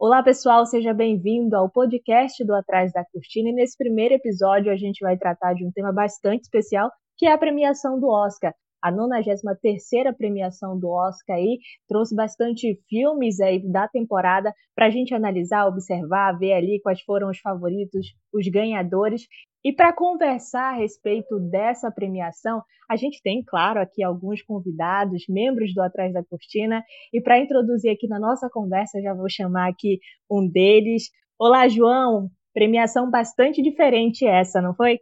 Olá, pessoal, seja bem-vindo ao podcast do Atrás da Cortina. E nesse primeiro episódio, a gente vai tratar de um tema bastante especial, que é a premiação do Oscar. A 93ª premiação do Oscar aí trouxe bastante filmes aí da temporada para a gente analisar, observar, ver ali quais foram os favoritos, os ganhadores. E para conversar a respeito dessa premiação, a gente tem, claro, aqui alguns convidados, membros do Atrás da Cortina. E para introduzir aqui na nossa conversa, já vou chamar aqui um deles. Olá, João! Premiação bastante diferente essa, não foi?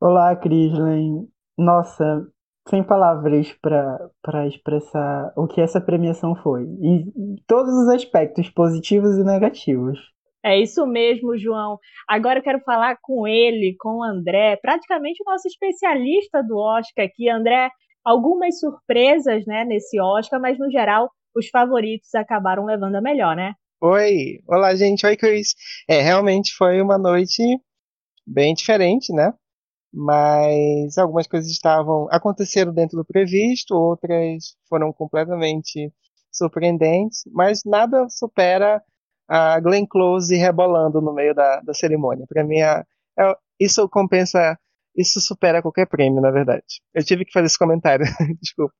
Olá, Crislin. Nossa, sem palavras para expressar o que essa premiação foi, em todos os aspectos, positivos e negativos. É isso mesmo, João. Agora eu quero falar com ele, com o André, praticamente o nosso especialista do Oscar aqui. André, algumas surpresas né, nesse Oscar, mas no geral os favoritos acabaram levando a melhor, né? Oi, olá gente, oi Cris. É, realmente foi uma noite bem diferente, né? mas algumas coisas estavam aconteceram dentro do previsto, outras foram completamente surpreendentes, mas nada supera a Glenn Close rebolando no meio da, da cerimônia. Para mim, é, é, isso compensa, isso supera qualquer prêmio, na verdade. Eu tive que fazer esse comentário, desculpa.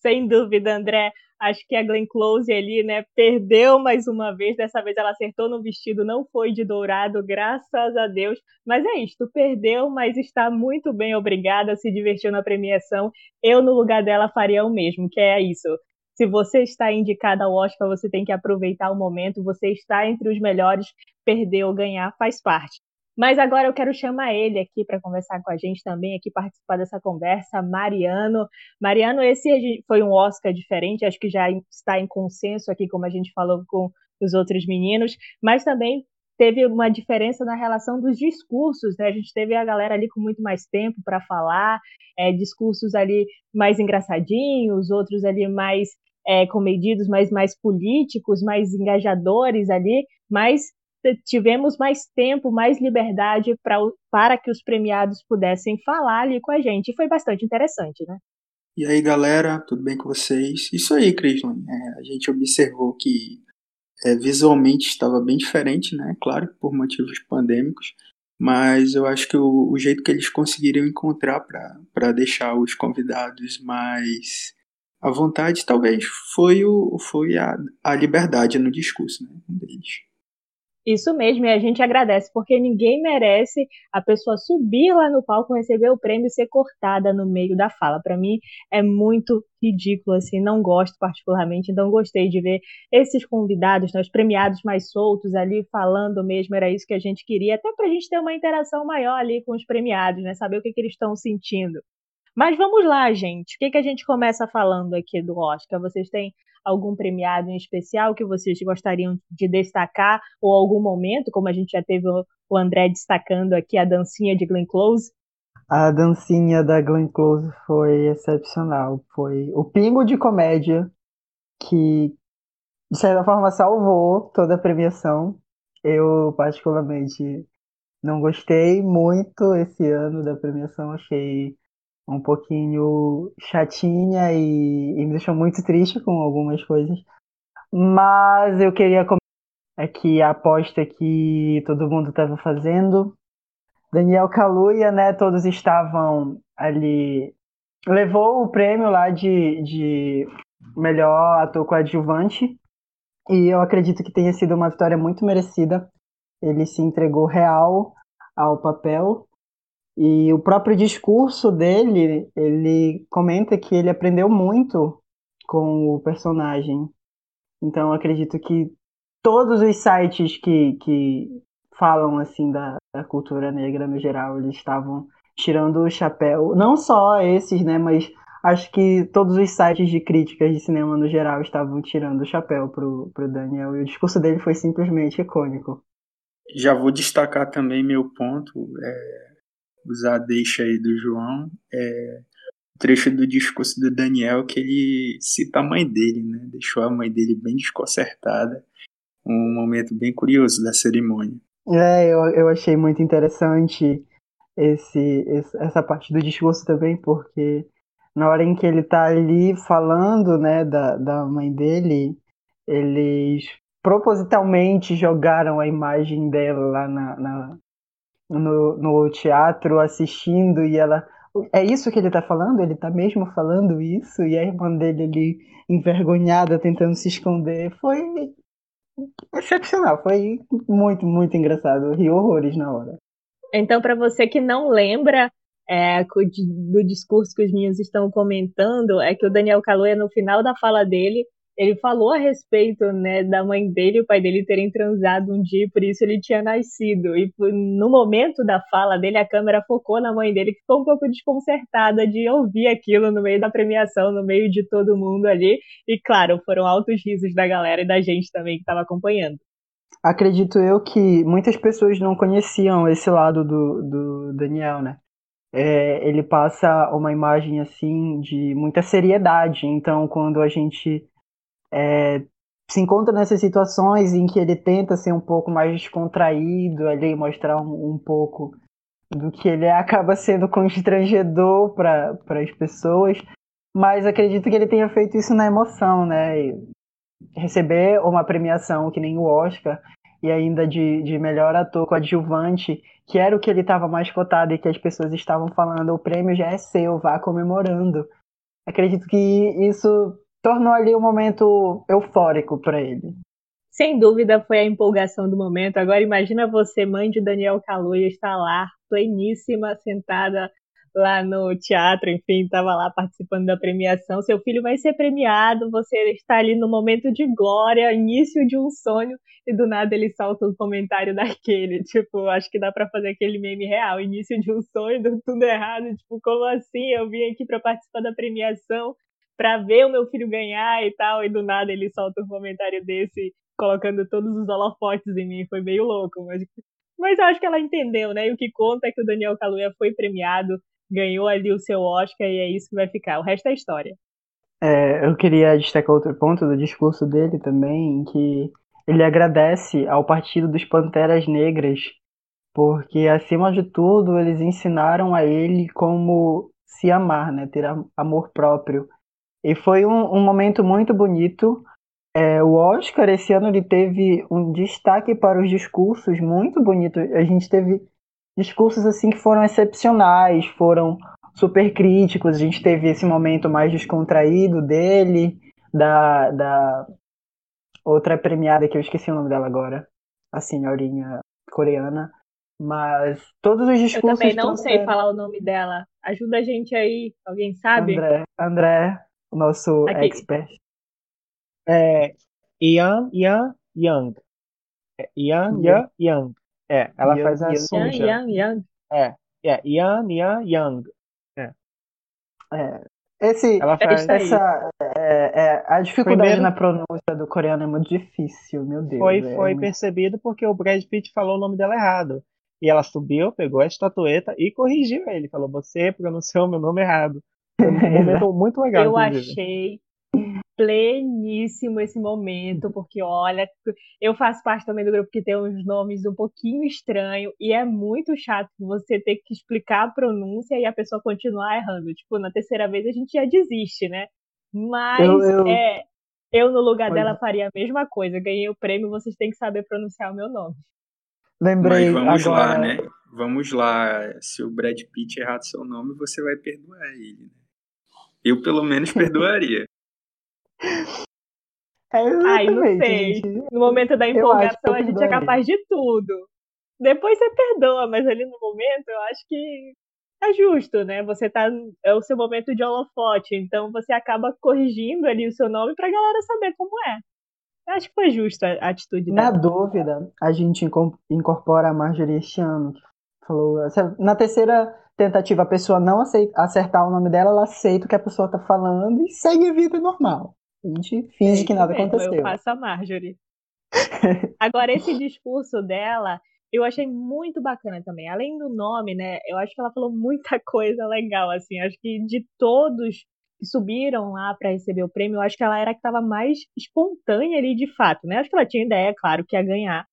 Sem dúvida, André. Acho que a Glenn Close ali, né, perdeu mais uma vez. Dessa vez ela acertou no vestido, não foi de dourado, graças a Deus. Mas é isso, perdeu, mas está muito bem, obrigada, se divertiu na premiação. Eu, no lugar dela, faria o mesmo, que é isso. Se você está indicada ao Oscar, você tem que aproveitar o momento. Você está entre os melhores, perder ou ganhar faz parte. Mas agora eu quero chamar ele aqui para conversar com a gente também, aqui participar dessa conversa, Mariano. Mariano, esse foi um Oscar diferente, acho que já está em consenso aqui, como a gente falou com os outros meninos, mas também teve uma diferença na relação dos discursos, né? A gente teve a galera ali com muito mais tempo para falar, é, discursos ali mais engraçadinhos, outros ali mais é, comedidos, mas mais políticos, mais engajadores ali, mas tivemos mais tempo, mais liberdade pra, para que os premiados pudessem falar ali com a gente. E foi bastante interessante, né? E aí, galera, tudo bem com vocês? Isso aí, Crislin. É, a gente observou que é, visualmente estava bem diferente, né? Claro, por motivos pandêmicos. Mas eu acho que o, o jeito que eles conseguiram encontrar para deixar os convidados mais à vontade, talvez foi, o, foi a, a liberdade no discurso né, deles. Isso mesmo, e a gente agradece, porque ninguém merece a pessoa subir lá no palco, receber o prêmio e ser cortada no meio da fala. Para mim é muito ridículo, assim, não gosto particularmente, então gostei de ver esses convidados, né, os premiados mais soltos ali, falando mesmo, era isso que a gente queria, até para a gente ter uma interação maior ali com os premiados, né, saber o que, que eles estão sentindo. Mas vamos lá, gente, o que, que a gente começa falando aqui do Oscar? Vocês têm algum premiado em especial que vocês gostariam de destacar ou algum momento, como a gente já teve o André destacando aqui a dancinha de Glenn Close? A dancinha da Glenn Close foi excepcional, foi o pingo de comédia que de certa forma salvou toda a premiação. Eu particularmente não gostei muito esse ano da premiação, achei um pouquinho chatinha e, e me deixou muito triste com algumas coisas. Mas eu queria comentar aqui a aposta que todo mundo estava fazendo. Daniel Kaluuya, né? Todos estavam ali. Levou o prêmio lá de, de melhor ator coadjuvante. E eu acredito que tenha sido uma vitória muito merecida. Ele se entregou real ao papel. E o próprio discurso dele, ele comenta que ele aprendeu muito com o personagem. Então, acredito que todos os sites que, que falam assim da, da cultura negra no geral, eles estavam tirando o chapéu. Não só esses, né, mas acho que todos os sites de críticas de cinema no geral estavam tirando o chapéu pro, pro Daniel. E o discurso dele foi simplesmente icônico. Já vou destacar também meu ponto. É usar a deixa aí do João, é o trecho do discurso do Daniel que ele cita a mãe dele, né? Deixou a mãe dele bem desconcertada. Um momento bem curioso da cerimônia. É, eu, eu achei muito interessante esse, essa parte do discurso também, porque na hora em que ele tá ali falando, né, da, da mãe dele, eles propositalmente jogaram a imagem dela lá na, na no, no teatro assistindo e ela é isso que ele tá falando? Ele tá mesmo falando isso? E a irmã dele ali envergonhada tentando se esconder foi excepcional, foi muito, muito engraçado. Eu ri horrores na hora. Então, para você que não lembra é, do discurso que os meninos estão comentando, é que o Daniel Kaluuya, no final da fala dele, ele falou a respeito né, da mãe dele e o pai dele terem transado um dia, por isso ele tinha nascido. E no momento da fala dele, a câmera focou na mãe dele, que ficou um pouco desconcertada de ouvir aquilo no meio da premiação, no meio de todo mundo ali. E claro, foram altos risos da galera e da gente também que estava acompanhando. Acredito eu que muitas pessoas não conheciam esse lado do, do Daniel, né? É, ele passa uma imagem assim de muita seriedade. Então, quando a gente é, se encontra nessas situações em que ele tenta ser um pouco mais descontraído ali, mostrar um, um pouco do que ele acaba sendo constrangedor para as pessoas, mas acredito que ele tenha feito isso na emoção, né? E receber uma premiação que nem o Oscar e ainda de, de melhor ator coadjuvante, que era o que ele estava mais cotado e que as pessoas estavam falando, o prêmio já é seu, vá comemorando. Acredito que isso tornou ali um momento eufórico para ele. Sem dúvida foi a empolgação do momento. Agora imagina você, mãe de Daniel Kaluuya, estar lá, pleníssima, sentada lá no teatro, enfim, estava lá participando da premiação. Seu filho vai ser premiado, você está ali no momento de glória, início de um sonho, e do nada ele solta um comentário daquele. Tipo, acho que dá para fazer aquele meme real: início de um sonho, deu tudo errado. Tipo, como assim? Eu vim aqui para participar da premiação para ver o meu filho ganhar e tal, e do nada ele solta um comentário desse, colocando todos os holofotes em mim, foi meio louco, mas, mas eu acho que ela entendeu, né? E o que conta é que o Daniel Kaluuya foi premiado, ganhou ali o seu Oscar e é isso que vai ficar. O resto é história. É, eu queria destacar outro ponto do discurso dele também, que ele agradece ao Partido dos Panteras Negras, porque acima de tudo eles ensinaram a ele como se amar, né, ter amor próprio. E foi um, um momento muito bonito. É, o Oscar esse ano ele teve um destaque para os discursos muito bonito. A gente teve discursos assim que foram excepcionais, foram super críticos. A gente teve esse momento mais descontraído dele, da, da outra premiada que eu esqueci o nome dela agora, a senhorinha coreana. Mas todos os discursos. Eu também não sei falar o nome dela. Ajuda a gente aí, alguém sabe? André, André o nosso Aqui. expert. É Ian Ian Young. É Ian Ian Young. É, ela Young, faz a Sunja. Ian Young. É, é Ian Ian Young. É. é. Esse, ela faz... essa, é, é, a dificuldade Primeiro, na pronúncia do coreano é muito difícil, meu Deus. Foi, é, foi percebido porque o Brad Pitt falou o nome dela errado. E ela subiu, pegou a estatueta e corrigiu ele. Falou: Você pronunciou meu nome errado. Um momento muito legal. Eu inclusive. achei pleníssimo esse momento, porque olha, eu faço parte também do grupo que tem uns nomes um pouquinho estranhos e é muito chato você ter que explicar a pronúncia e a pessoa continuar errando. Tipo, na terceira vez a gente já desiste, né? Mas eu, eu... é, eu no lugar Foi. dela faria a mesma coisa. Ganhei o prêmio, vocês têm que saber pronunciar o meu nome. Lembrei Mas vamos agora... lá, né? Vamos lá. Se o Brad Pitt errar seu nome, você vai perdoar ele, né? Eu, pelo menos, perdoaria. É Ai, não sei. Gente. No momento da empolgação, a gente é capaz de tudo. Depois você perdoa, mas ali no momento, eu acho que é justo, né? Você tá. É o seu momento de holofote, então você acaba corrigindo ali o seu nome pra galera saber como é. Eu acho que foi justa a atitude Na dela. dúvida, a gente incorpora a Marjorie este ano, que falou. Na terceira tentativa a pessoa não aceita, acertar o nome dela, ela aceita o que a pessoa tá falando e segue a vida normal. A gente finge é que nada mesmo, aconteceu. Eu faço a Marjorie. Agora, esse discurso dela, eu achei muito bacana também. Além do nome, né? Eu acho que ela falou muita coisa legal, assim. Acho que de todos que subiram lá para receber o prêmio, eu acho que ela era a que estava mais espontânea ali de fato, né? Acho que ela tinha ideia, claro, que ia ganhar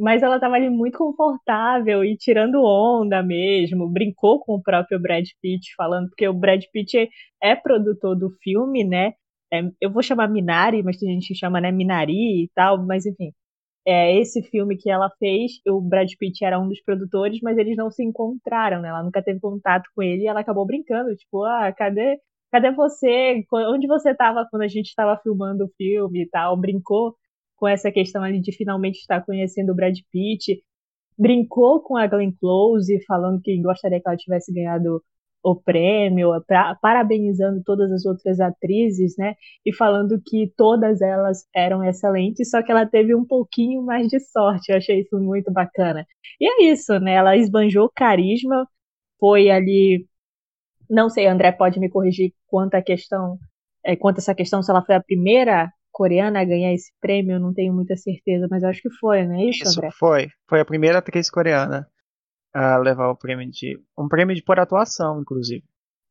mas ela estava ali muito confortável e tirando onda mesmo, brincou com o próprio Brad Pitt, falando porque o Brad Pitt é, produtor do filme, né? é, eu vou chamar Minari, mas tem gente que chama né, Minari e tal, mas enfim. É, esse filme que ela fez, o Brad Pitt era um dos produtores, mas eles não se encontraram, né? Ela nunca teve contato com ele e ela acabou brincando, tipo, ah, cadê, cadê você? Onde você estava quando a gente estava filmando o filme e tal? Brincou com essa questão ali de finalmente estar conhecendo o Brad Pitt. Brincou com a Glenn Close, falando que gostaria que ela tivesse ganhado o prêmio, pra, parabenizando todas as outras atrizes, né? E falando que todas elas eram excelentes, só que ela teve um pouquinho mais de sorte. Eu achei isso muito bacana. E é isso, né? Ela esbanjou carisma, foi ali. Não sei, André pode me corrigir quanto a questão, é, quanto essa questão, se ela foi a primeira coreana a ganhar esse prêmio, eu não tenho muita certeza, mas acho que foi, não é isso, Isso, André? foi. Foi a primeira atriz coreana a levar o prêmio de. Um prêmio de por atuação, inclusive.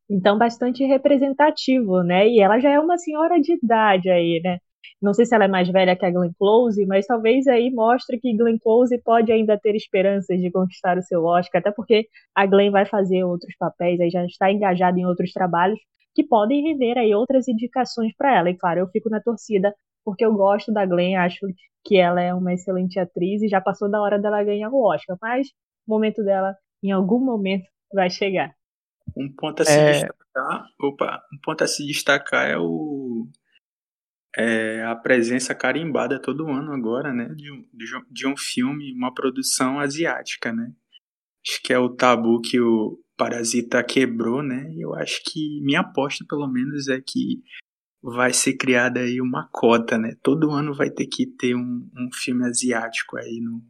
Então, bastante representativo, né? E ela já é uma senhora de idade aí, né? Não sei se ela é mais velha que a Glenn Close, mas talvez aí mostre que Glenn Close pode ainda ter esperanças de conquistar o seu Oscar, até porque a Glenn vai fazer outros papéis, aí já está engajada em outros trabalhos que podem render aí outras indicações para ela. E claro, eu fico na torcida porque eu gosto da Glenn, acho que ela é uma excelente atriz e já passou da hora dela ganhar o Oscar, mas o momento dela em algum momento vai chegar. Um ponto a se É. destacar, opa, um ponto a se destacar é o é a presença carimbada todo ano agora, né, de um, de um- de um filme, uma produção asiática, né? Acho que é o tabu que o Parasita quebrou, né? Eu acho que minha aposta, pelo menos, é que vai ser criada aí uma cota, né? Todo ano vai ter que ter um, um filme asiático aí no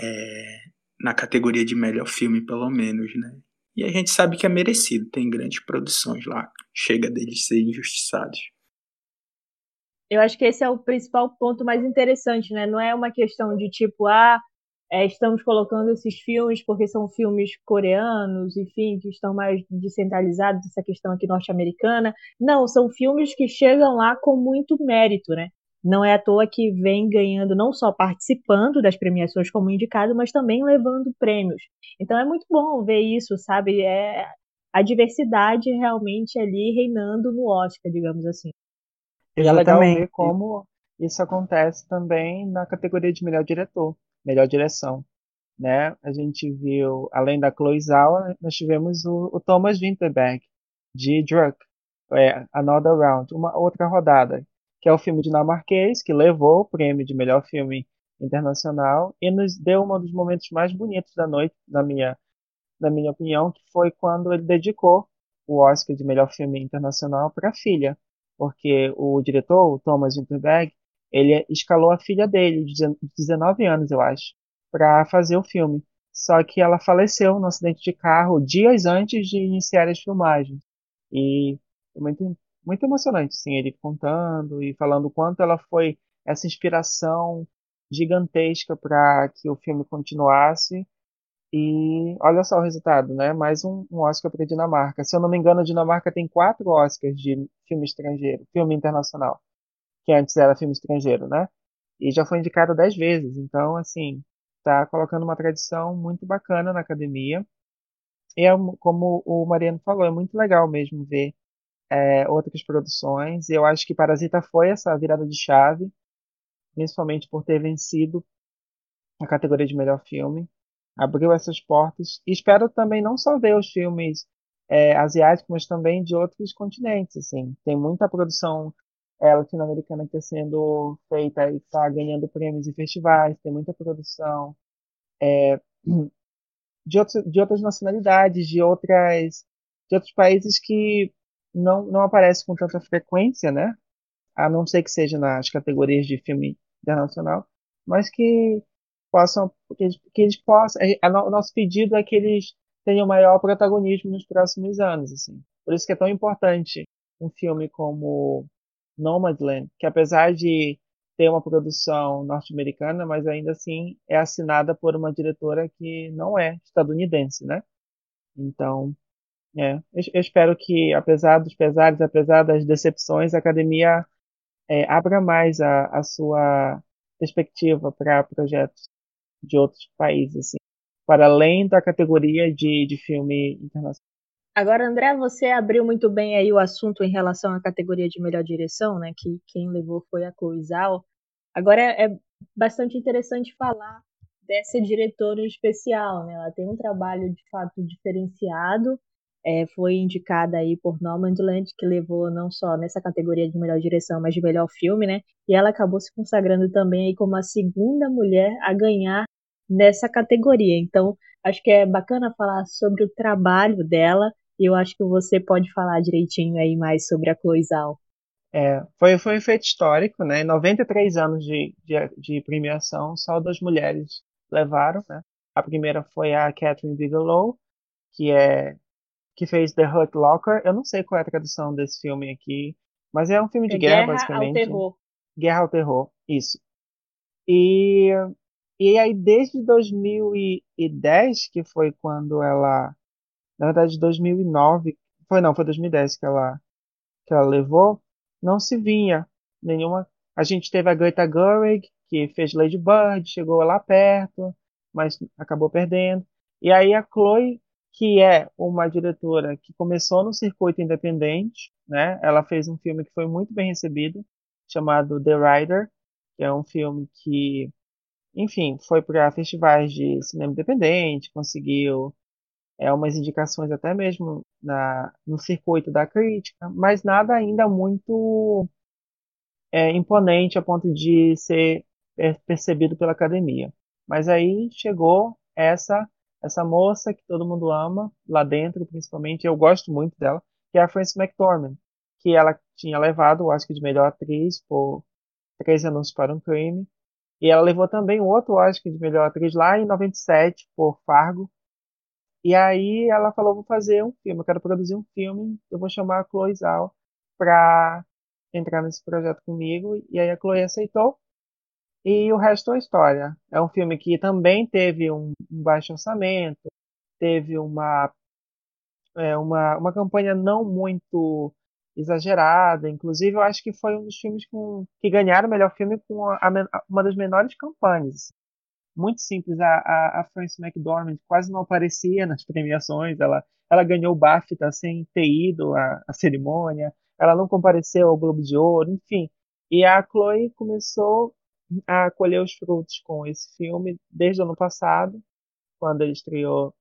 é, na categoria de melhor filme, pelo menos, né? E a gente sabe que é merecido, tem grandes produções lá, chega deles ser injustiçados. Eu acho que esse é o principal ponto mais interessante, né? Não é uma questão de tipo, ah, é, estamos colocando esses filmes porque são filmes coreanos, enfim, que estão mais descentralizados, essa questão aqui norte-americana. Não, são filmes que chegam lá com muito mérito, né? Não é à toa que vem ganhando, não só participando das premiações como indicado, mas também levando prêmios. Então é muito bom ver isso, sabe? É a diversidade realmente ali reinando no Oscar, digamos assim. E é legal ver como isso acontece também na categoria de melhor diretor, melhor direção, né? A gente viu, além da Chloe Zhao, nós tivemos o, o Thomas Vinterberg, de Druk, é, Another Round, uma outra rodada, que é o filme dinamarquês, que levou o prêmio de melhor filme internacional e nos deu um dos momentos mais bonitos da noite, na minha, na minha opinião, que foi quando ele dedicou o Oscar de melhor filme internacional para a filha porque o diretor, o Thomas Winterberg, ele escalou a filha dele, de 19 anos, eu acho, para fazer o filme. Só que ela faleceu num acidente de carro dias antes de iniciar as filmagens. E foi muito, muito emocionante, assim, ele contando e falando o quanto ela foi essa inspiração gigantesca para que o filme continuasse. E olha só o resultado, né? Mais um, um Oscar para a Dinamarca. Se eu não me engano, a Dinamarca tem quatro Oscars de filme estrangeiro, filme internacional, que antes era filme estrangeiro, né? E já foi indicado dez vezes. Então, assim, tá colocando uma tradição muito bacana na academia. E é, como o Mariano falou, é muito legal mesmo ver é, outras produções. Eu acho que Parasita foi essa virada de chave, principalmente por ter vencido a categoria de melhor filme abriu essas portas. E espero também não só ver os filmes é, asiáticos, mas também de outros continentes. Assim. Tem muita produção é, latino-americana que está sendo feita e está ganhando prêmios em festivais. Tem muita produção é, de, outros, de outras nacionalidades, de outras de outros países que não, não aparecem com tanta frequência, né? A não ser que seja nas categorias de filme internacional, mas que possam, que eles, que eles possam, a, a, o nosso pedido é que eles tenham maior protagonismo nos próximos anos, assim. Por isso que é tão importante um filme como Nomadland, que apesar de ter uma produção norte-americana, mas ainda assim é assinada por uma diretora que não é estadunidense, né? Então, é, eu, espero que, apesar dos pesares, apesar das decepções, a academia é, abra mais a, a sua perspectiva para projetos de outros países, assim, para além da categoria de, de filme internacional. Agora, André, você abriu muito bem aí o assunto em relação à categoria de melhor direção, né? Que quem levou foi a Zhao. Agora é, é bastante interessante falar dessa diretora especial, né? Ela tem um trabalho de fato diferenciado. É, foi indicada aí por Nomadland, que levou não só nessa categoria de melhor direção, mas de melhor filme, né? E ela acabou se consagrando também aí como a segunda mulher a ganhar nessa categoria. Então, acho que é bacana falar sobre o trabalho dela eu acho que você pode falar direitinho aí mais sobre a Chloe Zhao. É, foi, foi um feito histórico, né? 93 anos de, de, de premiação, só duas mulheres levaram, né? A primeira foi a Catherine Bigelow, que é que fez The Hurt Locker. Eu não sei qual é a tradução desse filme aqui, mas é um filme de é guerra, guerra basicamente. Guerra ao terror. Guerra ao terror, isso. E e aí desde 2010, que foi quando ela na verdade 2009, foi não, foi 2010 que ela que ela levou, não se vinha nenhuma. A gente teve a Greta Gerwig, que fez Lady Bird, chegou lá perto, mas acabou perdendo. E aí a Chloe, que é uma diretora que começou no circuito independente, né? Ela fez um filme que foi muito bem recebido, chamado The Rider, que é um filme que, enfim, foi para festivais de cinema independente, conseguiu é, umas indicações até mesmo na, no circuito da crítica, mas nada ainda muito é, imponente a ponto de ser percebido pela academia. Mas aí chegou essa essa moça que todo mundo ama lá dentro, principalmente, eu gosto muito dela, que é a Frances McDormand, que ela tinha levado o Oscar de melhor atriz por Três Anúncios para um Crime, e ela levou também outro Oscar de melhor atriz lá em 97 por Fargo, e aí ela falou, vou fazer um filme, eu quero produzir um filme, eu vou chamar a Chloe Zhao para entrar nesse projeto comigo. E aí a Chloe aceitou. E o resto é história. É um filme que também teve um, um baixo orçamento, teve uma, é, uma, uma campanha não muito exagerada. Inclusive, eu acho que foi um dos filmes com, que ganharam o melhor filme com a, a, uma das menores campanhas muito simples. A, a, a Frances McDormand quase não aparecia nas premiações. Ela, ela ganhou o BAFTA sem ter ido à, à cerimônia. Ela não compareceu ao Globo de Ouro, enfim. E a Chloe começou a colher os frutos com esse filme desde o ano passado, quando ele estreou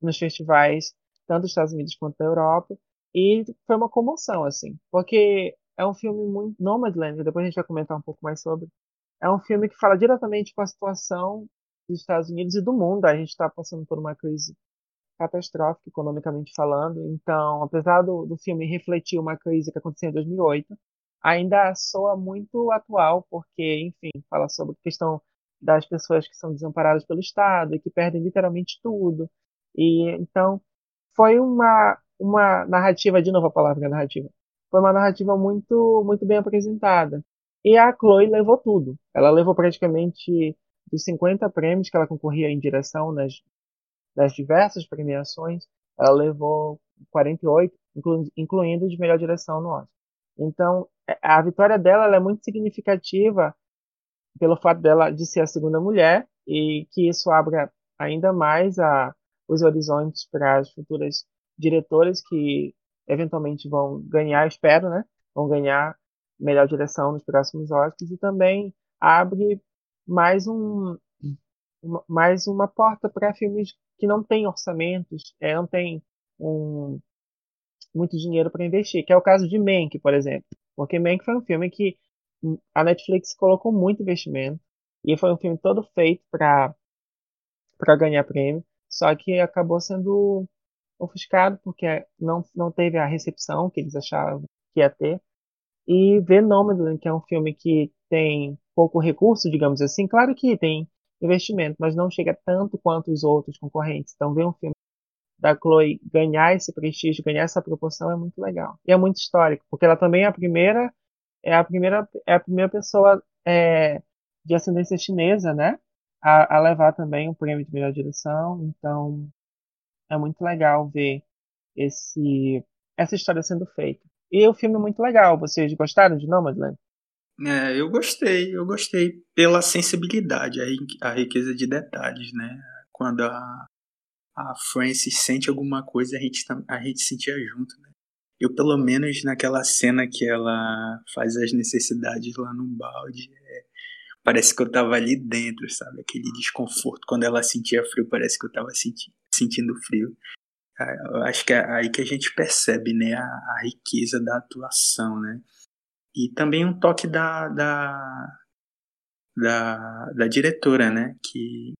nos festivais tanto dos Estados Unidos quanto da Europa. E foi uma comoção, assim, porque é um filme muito. Nomadland, depois a gente vai comentar um pouco mais sobre é um filme que fala diretamente com a situação dos Estados Unidos e do mundo. A gente está passando por uma crise catastrófica, economicamente falando. Então, apesar do, do filme refletir uma crise que aconteceu em 2008, ainda soa muito atual, porque, enfim, fala sobre a questão das pessoas que são desamparadas pelo Estado e que perdem literalmente tudo. E então foi uma uma narrativa, de novo a palavra narrativa, foi uma narrativa muito muito bem apresentada. E a Chloe levou tudo. Ela levou praticamente dos 50 prêmios que ela concorria em direção nas, diversas premiações, ela levou 48, inclu, incluindo de melhor direção no Oscar. Então, é, a vitória dela é muito significativa pelo fato dela de ser a segunda mulher e que isso abra ainda mais a, os horizontes para as futuras diretoras que eventualmente vão ganhar, espero, né? Vão ganhar melhor direção nos próximos Oscars e também abre mais um uma, mais uma porta para filmes que não têm orçamentos, é, não tem um, muito dinheiro para investir, que é o caso de Mank, por exemplo. Porque Mank foi um filme que a Netflix colocou muito investimento e foi um filme todo feito para para ganhar prêmio, só que acabou sendo ofuscado porque não não teve a recepção que eles achavam que ia ter. E ver Nomadland, que é um filme que tem pouco recurso, digamos assim, claro que tem investimento, mas não chega tanto quanto os outros concorrentes. Então, ver um filme da Chloe ganhar esse prestígio, ganhar essa proporção é muito legal. E é muito histórico, porque ela também é a primeira, é a primeira, é a primeira pessoa é, de ascendência chinesa, né, a, a levar também o prêmio de melhor direção. Então, é muito legal ver esse essa história sendo feita. E o filme é muito legal. Vocês gostaram de Nomadland? É, eu gostei, eu gostei pela sensibilidade, a, riqueza de detalhes, né? Quando a, a Frances sente alguma coisa, a gente, a gente sentia junto, né? Eu, pelo menos, naquela cena que ela faz as necessidades lá no balde, é, parece que eu tava ali dentro, sabe? Aquele desconforto. Quando ela sentia frio, parece que eu tava senti sentindo frio. Eu acho que é aí que a gente percebe, né? A, a riqueza da atuação, né? E também um toque da, da, da, da diretora, né? Que,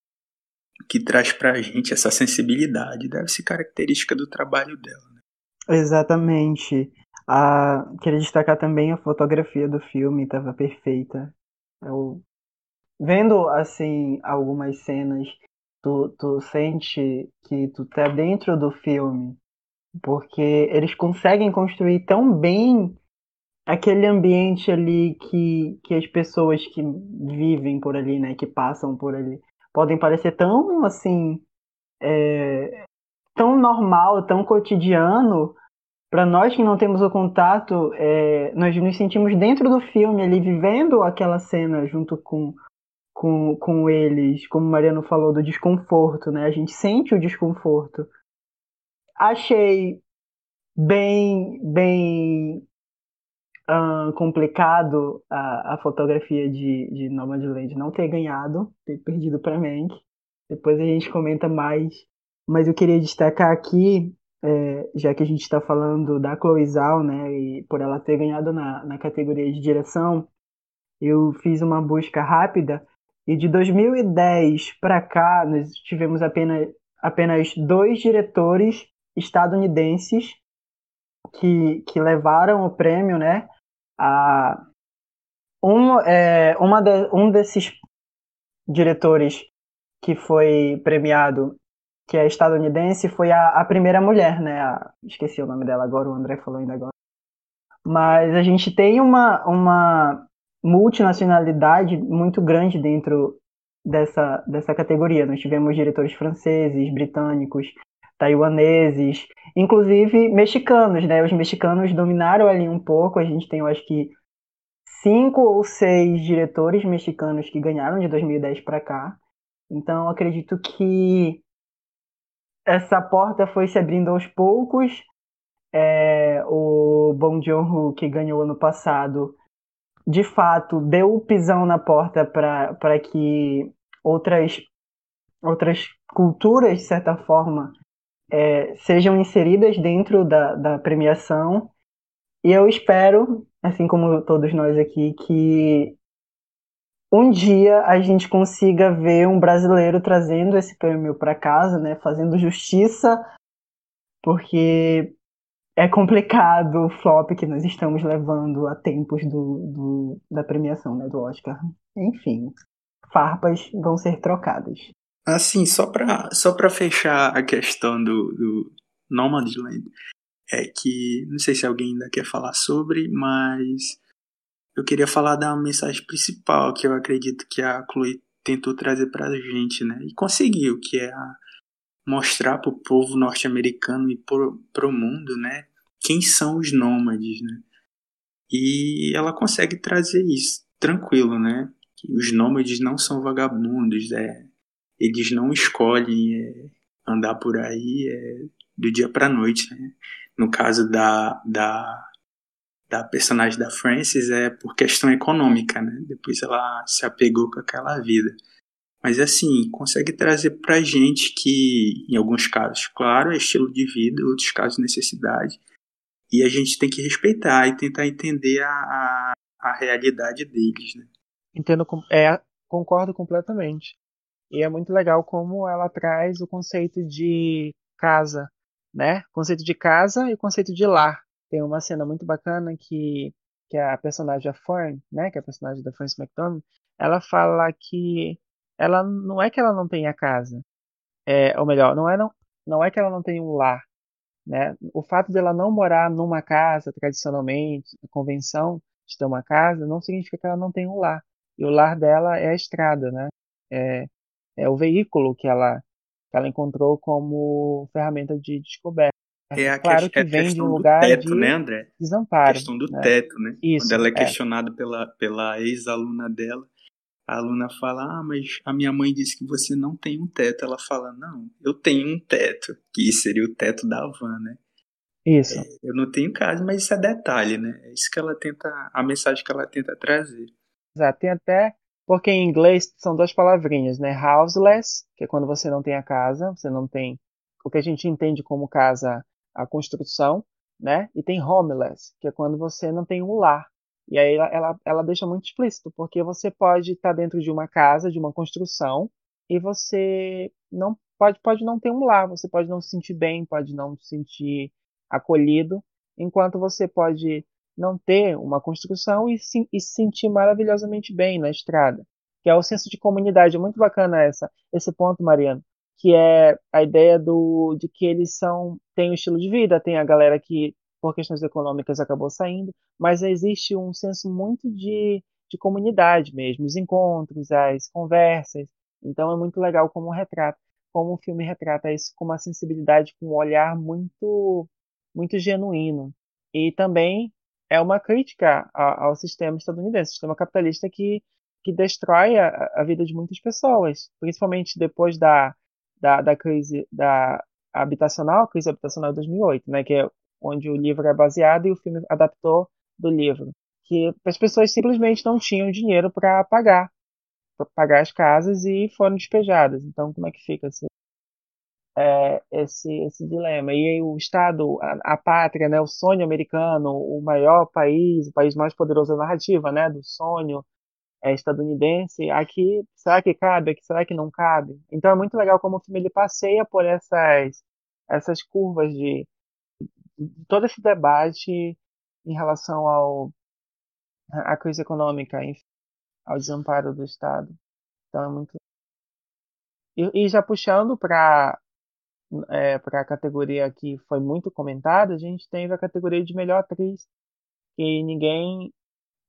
que traz pra gente essa sensibilidade. Deve ser característica do trabalho dela. Exatamente. Ah, queria destacar também a fotografia do filme, estava perfeita. Eu, vendo assim algumas cenas, tu, tu sente que tu tá dentro do filme, porque eles conseguem construir tão bem aquele ambiente ali que, que as pessoas que vivem por ali, né, que passam por ali, podem parecer tão assim é, tão normal, tão cotidiano, para nós que não temos o contato, é, nós nos sentimos dentro do filme, ali vivendo aquela cena junto com, com, com eles, como o Mariano falou, do desconforto, né? A gente sente o desconforto. Achei bem, bem uh, complicado a, a fotografia de, de Nomadland não ter ganhado, ter perdido para Mank. Depois a gente comenta mais. Mas eu queria destacar aqui é, já que a gente está falando da Chloe Zhao, né, e por ela ter ganhado na, na categoria de direção, eu fiz uma busca rápida e de 2010 para cá nós tivemos apenas, apenas dois diretores estadunidenses que, que levaram o prêmio, né, a um, é, uma de, um desses diretores que foi premiado que é estadunidense, foi a, a primeira mulher, né? A, esqueci o nome dela agora, o André falou ainda agora. Mas a gente tem uma, uma multinacionalidade muito grande dentro dessa, dessa categoria. Nós tivemos diretores franceses, britânicos, taiwaneses, inclusive mexicanos, né? Os mexicanos dominaram ali um pouco. A gente tem, eu acho que, cinco ou seis diretores mexicanos que ganharam de 2010 para cá. Então, acredito que essa porta foi se abrindo aos poucos. É, o Bong Joon-ho, que ganhou ano passado, de fato deu o pisão na porta para que outras, outras culturas, de certa forma, é, sejam inseridas dentro da, da premiação. E eu espero, assim como todos nós aqui, que um dia a gente consiga ver um brasileiro trazendo esse prêmio para casa, né, fazendo justiça, porque é complicado o flop que nós estamos levando a tempos do, do, da premiação né, do Oscar. Enfim, farpas vão ser trocadas. Assim, só para só fechar a questão do, do Nomadland, é que não sei se alguém ainda quer falar sobre, mas eu queria falar da mensagem principal que eu acredito que a Chloe tentou trazer para a gente, né? E conseguiu, que é mostrar para o povo norte-americano e para o mundo, né? Quem são os nômades, né? E ela consegue trazer isso tranquilo, né? Que os nômades não são vagabundos, é, eles não escolhem é, andar por aí é, do dia para noite, né? No caso da, da da personagem da Frances é por questão econômica, né? Depois ela se apegou com aquela vida. Mas assim, consegue trazer pra gente que, em alguns casos, claro, é estilo de vida, em outros casos, necessidade. E a gente tem que respeitar e tentar entender a, a, a realidade deles, né? Entendo, é, concordo completamente. E é muito legal como ela traz o conceito de casa, né? Conceito de casa e conceito de lar tem uma cena muito bacana que, que a personagem a Fern, né, que é a personagem da Frances McDormand, ela fala que ela não é que ela não tenha casa, é, ou melhor, não é não, não é que ela não tenha um lar, né? O fato dela não morar numa casa tradicionalmente, a convenção de ter uma casa, não significa que ela não tem um lar. E o lar dela é a estrada, né? É, é o veículo que ela, que ela encontrou como ferramenta de descoberta. É a, claro que, que vem de um lugar teto, de né, André? desamparo. A questão do né? teto, né? Isso, Quando ela é, é. questionada pela, pela ex-aluna dela, a aluna fala: Ah, mas a minha mãe disse que você não tem um teto. Ela fala: Não, eu tenho um teto, que seria o teto da van, né? Isso. É, eu não tenho casa, mas isso é detalhe, né? É isso que ela tenta, a mensagem que ela tenta trazer. Exato, tem até, porque em inglês são duas palavrinhas, né? Houseless, que é quando você não tem a casa, você não tem o que a gente entende como casa, a construção, né? E tem homeless, que é quando você não tem um lar. E aí ela, ela, ela deixa muito explícito, porque você pode estar dentro de uma casa, de uma construção, e você não pode, pode não ter um lar, você pode não se sentir bem, pode não se sentir acolhido, enquanto você pode não ter uma construção e se, e se sentir maravilhosamente bem na estrada, que é o senso de comunidade. É muito bacana essa, esse ponto, Mariano, que é a ideia do, de que eles são têm um estilo de vida, tem a galera que por questões econômicas acabou saindo, mas existe um senso muito de, de comunidade mesmo, os encontros, as conversas. Então é muito legal como retrata, como o filme retrata isso com uma sensibilidade, com um olhar muito muito genuíno. E também é uma crítica ao, sistema estadunidense, sistema capitalista que que destrói a, a, vida de muitas pessoas, principalmente depois da, da, da crise da habitacional, crise habitacional de 2008, né, que é onde o livro é baseado e o filme adaptou do livro, que as pessoas simplesmente não tinham dinheiro para pagar, pagar as casas e foram despejadas. Então, como é que fica assim? É, esse, esse dilema. E aí o Estado, a, a, pátria, né, o sonho americano, o maior país, o país mais poderoso da narrativa, né, do sonho é, estadunidense, aqui será que cabe, aqui será que não cabe? Então é muito legal como o filme ele passeia por essas essas curvas de todo esse debate em relação ao à crise econômica, enfim, ao desamparo do Estado. Então é muito e, e já puxando para é, para a categoria que foi muito comentada, a gente teve a categoria de melhor atriz, que ninguém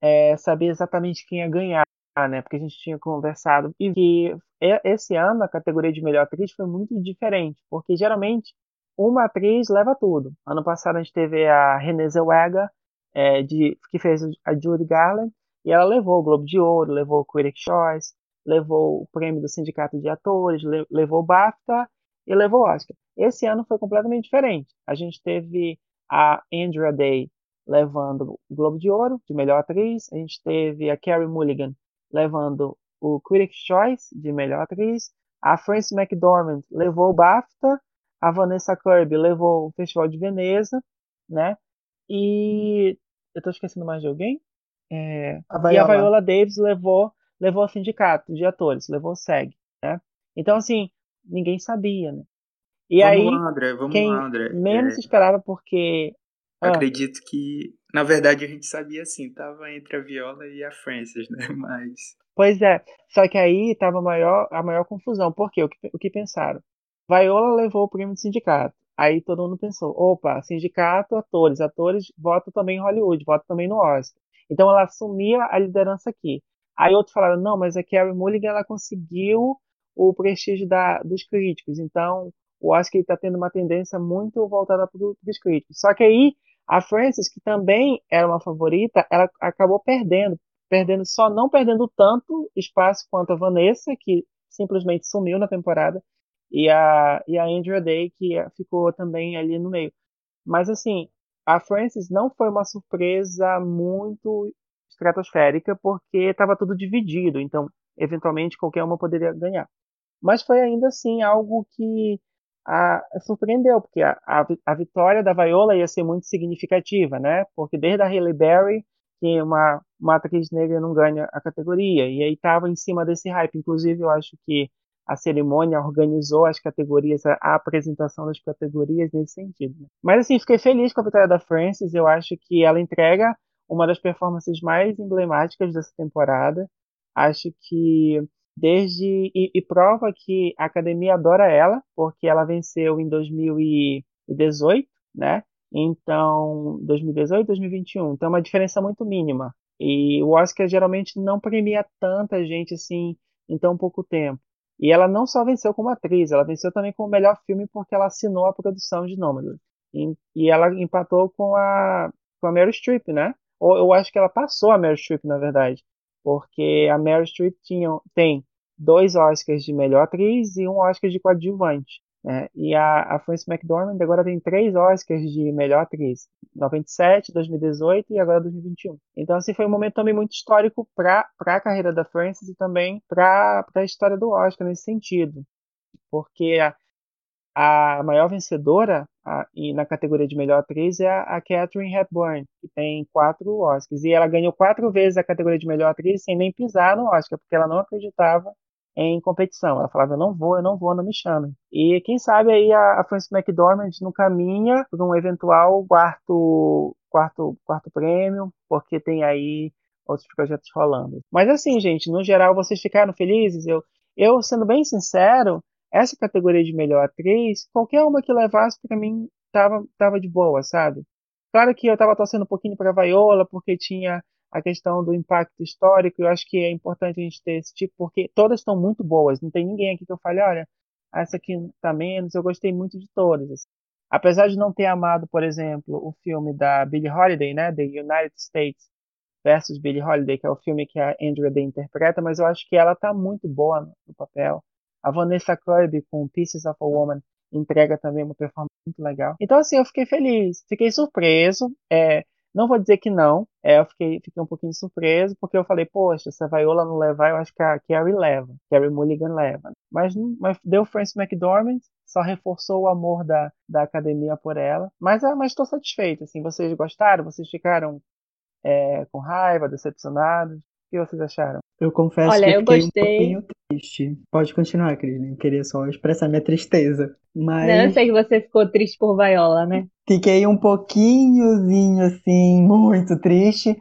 é, sabia exatamente quem ia ganhar, né? Porque a gente tinha conversado e que esse ano a categoria de melhor atriz foi muito diferente, porque geralmente uma atriz leva tudo. Ano passado a gente teve a Renée Zellweger, é, de, que fez a Judy Garland, e ela levou o Globo de Ouro, levou o Critics' Choice, levou o prêmio do Sindicato de Atores, le, levou o BAFTA e levou o Oscar. Esse ano foi completamente diferente. A gente teve a Andrea Day levando o Globo de Ouro de melhor atriz, a gente teve a Carey Mulligan levando o Critics' Choice de melhor atriz, a Frances McDormand levou o BAFTA a Vanessa Kirby levou o Festival de Veneza, né? E eu tô esquecendo mais de alguém? É... A e a Viola Davis levou levou o sindicato de atores, levou o SEG, né? Então assim, ninguém sabia, né? E vamos aí, lá, André, vamos quem lá, André. menos é... esperava porque ah. acredito que na verdade a gente sabia assim, tava entre a Viola e a Frances, né? Mas Pois é, só que aí tava a maior, a maior confusão. Por quê? O que, o que pensaram? Viola levou o prêmio do sindicato. Aí todo mundo pensou, opa, sindicato, atores, atores votam também em Hollywood, votam também no Oscar. Então ela assumia a liderança aqui. Aí outros falaram, não, mas a Carrie Mulligan ela conseguiu o prestígio da, dos críticos. Então o Oscar está tendo uma tendência muito voltada para os críticos. Só que aí a Frances, que também era uma favorita, ela acabou perdendo, perdendo só não perdendo tanto espaço quanto a Vanessa, que simplesmente sumiu na temporada, e a, e a Andrea Day, que ficou também ali no meio. Mas, assim, a Frances não foi uma surpresa muito estratosférica, porque estava tudo dividido, então, eventualmente, qualquer uma poderia ganhar. Mas foi ainda assim algo que a, surpreendeu, porque a, a, a, vitória da Viola ia ser muito significativa, né? Porque desde a Halle Berry, que uma, uma atriz negra não ganha a categoria, e aí estava em cima desse hype. Inclusive, eu acho que a cerimônia organizou as categorias, a, apresentação das categorias nesse sentido. Né? Mas assim, fiquei feliz com a vitória da Frances, eu acho que ela entrega uma das performances mais emblemáticas dessa temporada. Acho que desde e, e, prova que a academia adora ela, porque ela venceu em 2018, né? Então, 2018, 2021. Então, é uma diferença muito mínima. E o Oscar geralmente não premia tanta gente assim em tão pouco tempo. E ela não só venceu como atriz, ela venceu também como melhor filme porque ela assinou a produção de Nomadland. E, e ela empatou com a, com a Meryl Streep, né? Ou eu acho que ela passou a Meryl Streep, na verdade. porque a Meryl Streep tinha, tem dois Oscars de melhor atriz e um Oscar de coadjuvante. Né? E a, a Frances McDormand agora tem três Oscars de melhor atriz: 97, 2018 e agora 2021. Então, assim, foi um momento também muito histórico para a carreira da Frances e também para a história do Oscar nesse sentido. Porque a, a maior vencedora a, e na categoria de melhor atriz é a, a Catherine Hepburn, que tem quatro Oscars. E ela ganhou quatro vezes a categoria de melhor atriz sem nem pisar no Oscar, porque ela não acreditava em competição. Ela falava, eu não vou, eu não vou, não me chamem. E quem sabe aí a, a Frances McDormand não caminha para um eventual quarto, quarto, quarto prêmio, porque tem aí outros projetos rolando. Mas assim, gente, no geral vocês ficaram felizes? Eu, eu sendo bem sincero, essa categoria de melhor atriz, qualquer uma que levasse para mim tava, tava de boa, sabe? Claro que eu tava torcendo um pouquinho para Viola, porque tinha a questão do impacto histórico, eu acho que é importante a gente ter esse tipo, porque todas estão muito boas, não tem ninguém aqui que eu fale, olha, essa aqui tá menos, eu gostei muito de todas. Assim. Apesar de não ter amado, por exemplo, o filme da Billie Holiday, né, The United States versus Billie Holiday, que é o filme que a Andrea Day interpreta, mas eu acho que ela tá muito boa no papel. A Vanessa Kirby com Pieces of a Woman entrega também uma performance muito legal. Então, assim, eu fiquei feliz, fiquei surpreso. É, não vou dizer que não, é, eu fiquei, fiquei um pouquinho surpreso, porque eu falei, poxa, se a Viola não levar, eu acho que a Carrie leva, Carrie Mulligan leva. Mas, mas deu Frances McDormand, só reforçou o amor da, da academia por ela. Mas é, estou satisfeito, assim, vocês gostaram? Vocês ficaram é, com raiva, decepcionados? O que vocês acharam? Eu confesso Olha, que eu fiquei gostei. um pouquinho triste. Pode continuar, Cris, eu queria só expressar minha tristeza. Mas... Não, eu sei que você ficou triste por Viola, né? Fiquei um pouquinhozinho, assim, muito triste.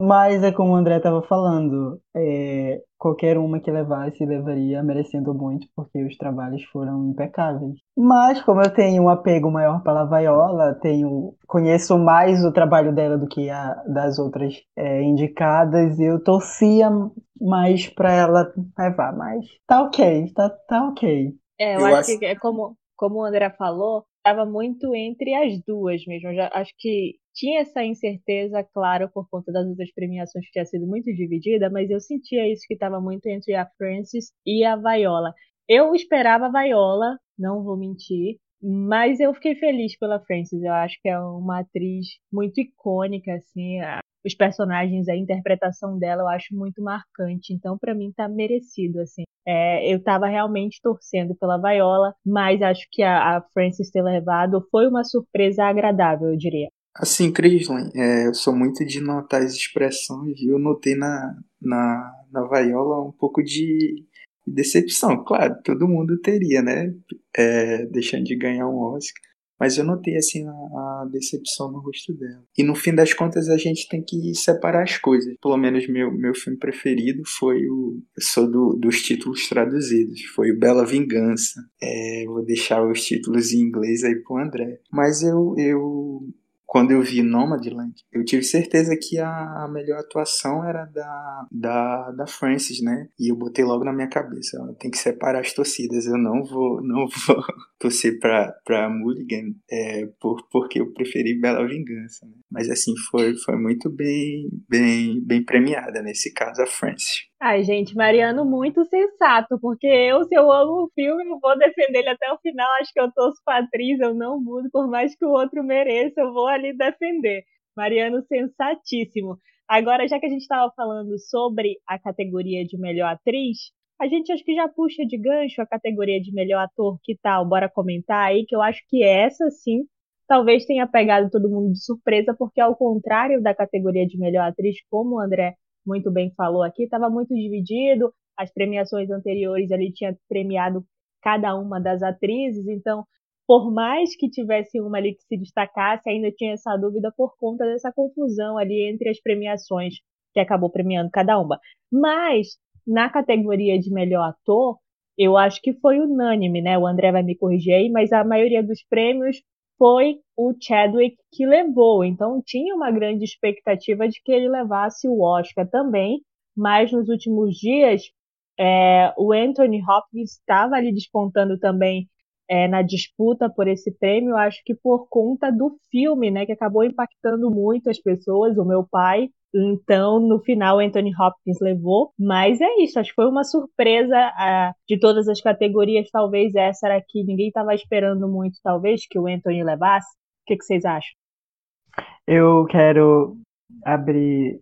Mas é como o André estava falando, é, qualquer uma que levasse levaria merecendo muito, porque os trabalhos foram impecáveis. Mas como eu tenho um apego maior pela Viola, tenho conheço mais o trabalho dela do que a das outras é, indicadas, eu torcia mais para ela levar. Mas tá ok, tá, tá ok. É, eu, eu acho, acho que é como como o André falou, estava muito entre as duas mesmo. Já acho que tinha essa incerteza, claro, por conta das outras premiações que tinha sido muito dividida, mas eu sentia isso que estava muito entre a Frances e a Viola. Eu esperava a Viola, não vou mentir, mas eu fiquei feliz pela Frances. Eu acho que é uma atriz muito icônica, assim os personagens, a interpretação dela eu acho muito marcante. Então, para mim, tá merecido, assim. É, eu tava realmente torcendo pela Viola, mas acho que a, a Frances ter levado foi uma surpresa agradável, eu diria. Assim, Crislin, é, eu sou muito de notar as expressões, e eu notei na, na, na Viola um pouco de decepção. Claro, todo mundo teria, né? É, deixando de ganhar um Oscar. Mas eu notei assim a, a, decepção no rosto dela. E no fim das contas a gente tem que separar as coisas. Pelo menos meu, meu filme preferido foi o. Sou do, dos títulos traduzidos. Foi o Bela Vingança. É, vou deixar os títulos em inglês aí pro André. Mas eu, eu quando eu vi Nomadland, eu tive certeza que a, melhor atuação era da, da, da Frances, né? E eu botei logo na minha cabeça, tem que separar as torcidas, eu não vou não vou torcer pra, pra Mulligan é, por, porque eu preferi Bela Vingança, né? Mas assim, foi, foi muito bem, bem, bem premiada nesse caso a Frances. Ai, gente, Mariano muito sensato, porque eu, se eu amo o filme, eu vou defender ele até o final. Acho que eu torço pra atriz, eu não mudo, por mais que o outro mereça, eu vou ali defender. Mariano sensatíssimo. Agora, já que a gente estava falando sobre a categoria de melhor atriz, a gente acho que já puxa de gancho a categoria de melhor ator, que tal? Bora comentar aí, que eu acho que essa sim talvez tenha pegado todo mundo de surpresa, porque ao contrário da categoria de melhor atriz, como o André muito bem falou aqui, estava muito dividido. As premiações anteriores ali tinha premiado cada uma das atrizes, então, por mais que tivesse uma ali que se destacasse, ainda tinha essa dúvida por conta dessa confusão ali entre as premiações que acabou premiando cada uma. Mas na categoria de melhor ator, eu acho que foi unânime, né? O André vai me corrigir aí, mas a maioria dos prêmios foi o Chadwick que levou. Então tinha uma grande expectativa de que ele levasse o Oscar também, mas nos últimos dias é, o Anthony Hopkins estava ali despontando também é, na disputa por esse prêmio, acho que por conta do filme, né, que acabou impactando muito as pessoas. O meu pai Então, no final, Anthony Hopkins levou, mas é isso, acho que foi uma surpresa de todas as categorias. Talvez essa era que ninguém estava esperando muito, talvez, que o Anthony levasse. O que, que vocês acham? Eu quero abrir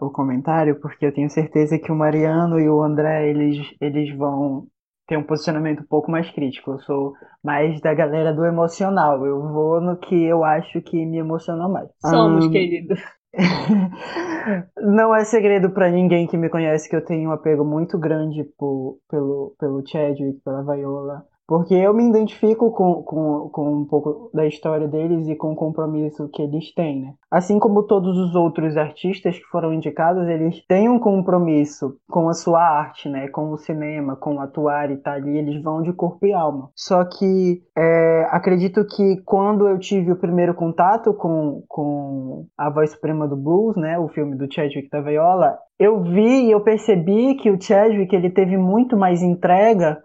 o comentário porque eu tenho certeza que o Mariano e o André eles, eles vão ter um posicionamento um pouco mais crítico. Eu sou mais da galera do emocional. Eu vou no que eu acho que me emocionou mais. Somos, um... querido. Não é segredo para ninguém que me conhece que eu tenho um apego muito grande por, pelo, pelo Chadwick, pela Viola. Porque eu me identifico com, com, com um pouco da história deles e com o compromisso que eles têm, né? Assim como todos os outros artistas que foram indicados, eles têm um compromisso com a sua arte, né? Com o cinema, com atuar e tal, ali, eles vão de corpo e alma. Só que é, acredito que quando eu tive o primeiro contato com, com A Voz Suprema do Blues, né? O filme do Chadwick da Viola, eu vi e eu percebi que o Chadwick ele teve muito mais entrega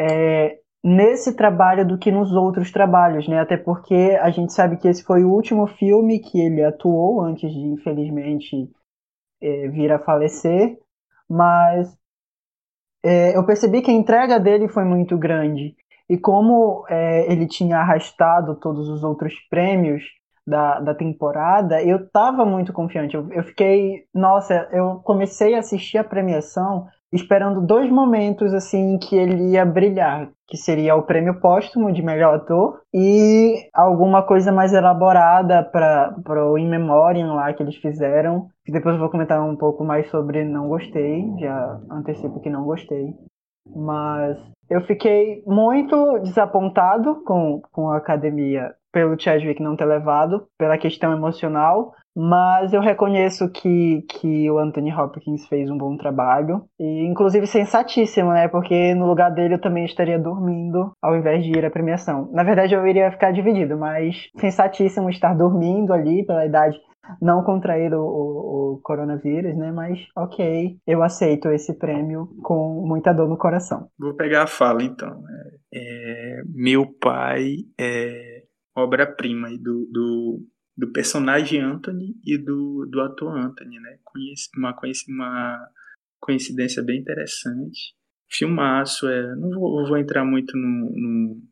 é, nesse trabalho do que nos outros trabalhos, né? Até porque a gente sabe que esse foi o último filme que ele atuou antes de, infelizmente, é, vir a falecer. Mas é, eu percebi que a entrega dele foi muito grande. E como é, ele tinha arrastado todos os outros prêmios da, da temporada, eu estava muito confiante. Eu, eu fiquei, nossa, eu comecei a assistir a premiação esperando dois momentos assim que ele ia brilhar, que seria o prêmio póstumo de melhor ator e alguma coisa mais elaborada para o In Memoriam lá que eles fizeram. Que depois eu vou comentar um pouco mais sobre não gostei, já antecipo que não gostei. Mas eu fiquei muito desapontado com, com a academia pelo Chadwick não ter levado, pela questão emocional, mas eu reconheço que, que o Anthony Hopkins fez um bom trabalho, e inclusive sensatíssimo, né? Porque no lugar dele eu também estaria dormindo ao invés de ir à premiação. Na verdade eu iria ficar dividido, mas sensatíssimo estar dormindo ali pela idade não contrair o, o, o, coronavírus, né? Mas ok, eu aceito esse prêmio com muita dor no coração. Vou pegar a fala então. É, é, meu pai é obra-prima do, do, do, personagem Anthony e do, do ator Anthony, né? Uma, uma coincidência bem interessante. Filmaço, é, não vou, vou entrar muito no, no,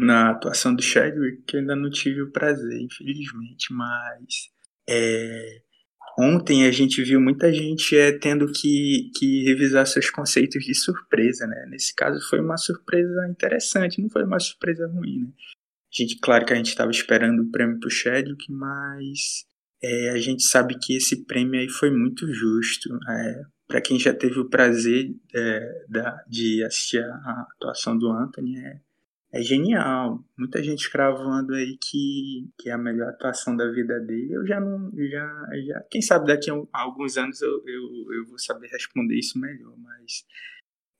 na atuação do Chadwick, que ainda não tive o prazer, infelizmente, mas é, ontem a gente viu muita gente é, tendo que, que revisar seus conceitos de surpresa, né? Nesse caso foi uma surpresa interessante, não foi uma surpresa ruim, né? Gente, claro que a gente estava esperando o prêmio pro Chadwick, mas é, a gente sabe que esse prêmio aí foi muito justo. É, para quem já teve o prazer é, da, de assistir a atuação do Anthony, é, é genial. Muita gente cravando aí que, que é a melhor atuação da vida dele. Eu já não. Já, já, quem sabe daqui a alguns anos eu, eu, eu vou saber responder isso melhor, mas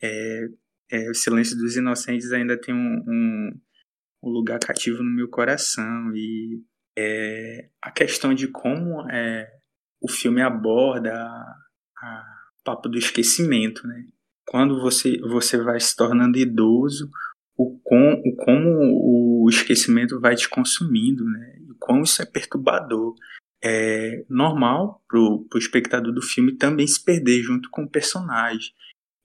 é, é, o Silêncio dos Inocentes ainda tem um, um, um lugar cativo no meu coração. E é, a questão de como é, o filme aborda a, papo do esquecimento, né? Quando você, você vai se tornando idoso, o, com, o como o esquecimento vai te consumindo, né? E como isso é perturbador. É normal pro, pro espectador do filme também se perder junto com o personagem.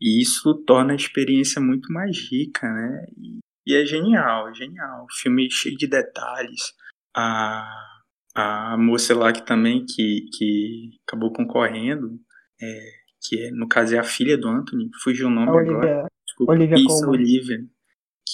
E isso torna a experiência muito mais rica, né? E, e é genial, é genial. Filme cheio de detalhes. A, a moça lá que também que, que acabou concorrendo, é, que é, no caso é a filha do Anthony, fugiu o nome Olivia, agora. Desculpa, Olivia isso, Olivia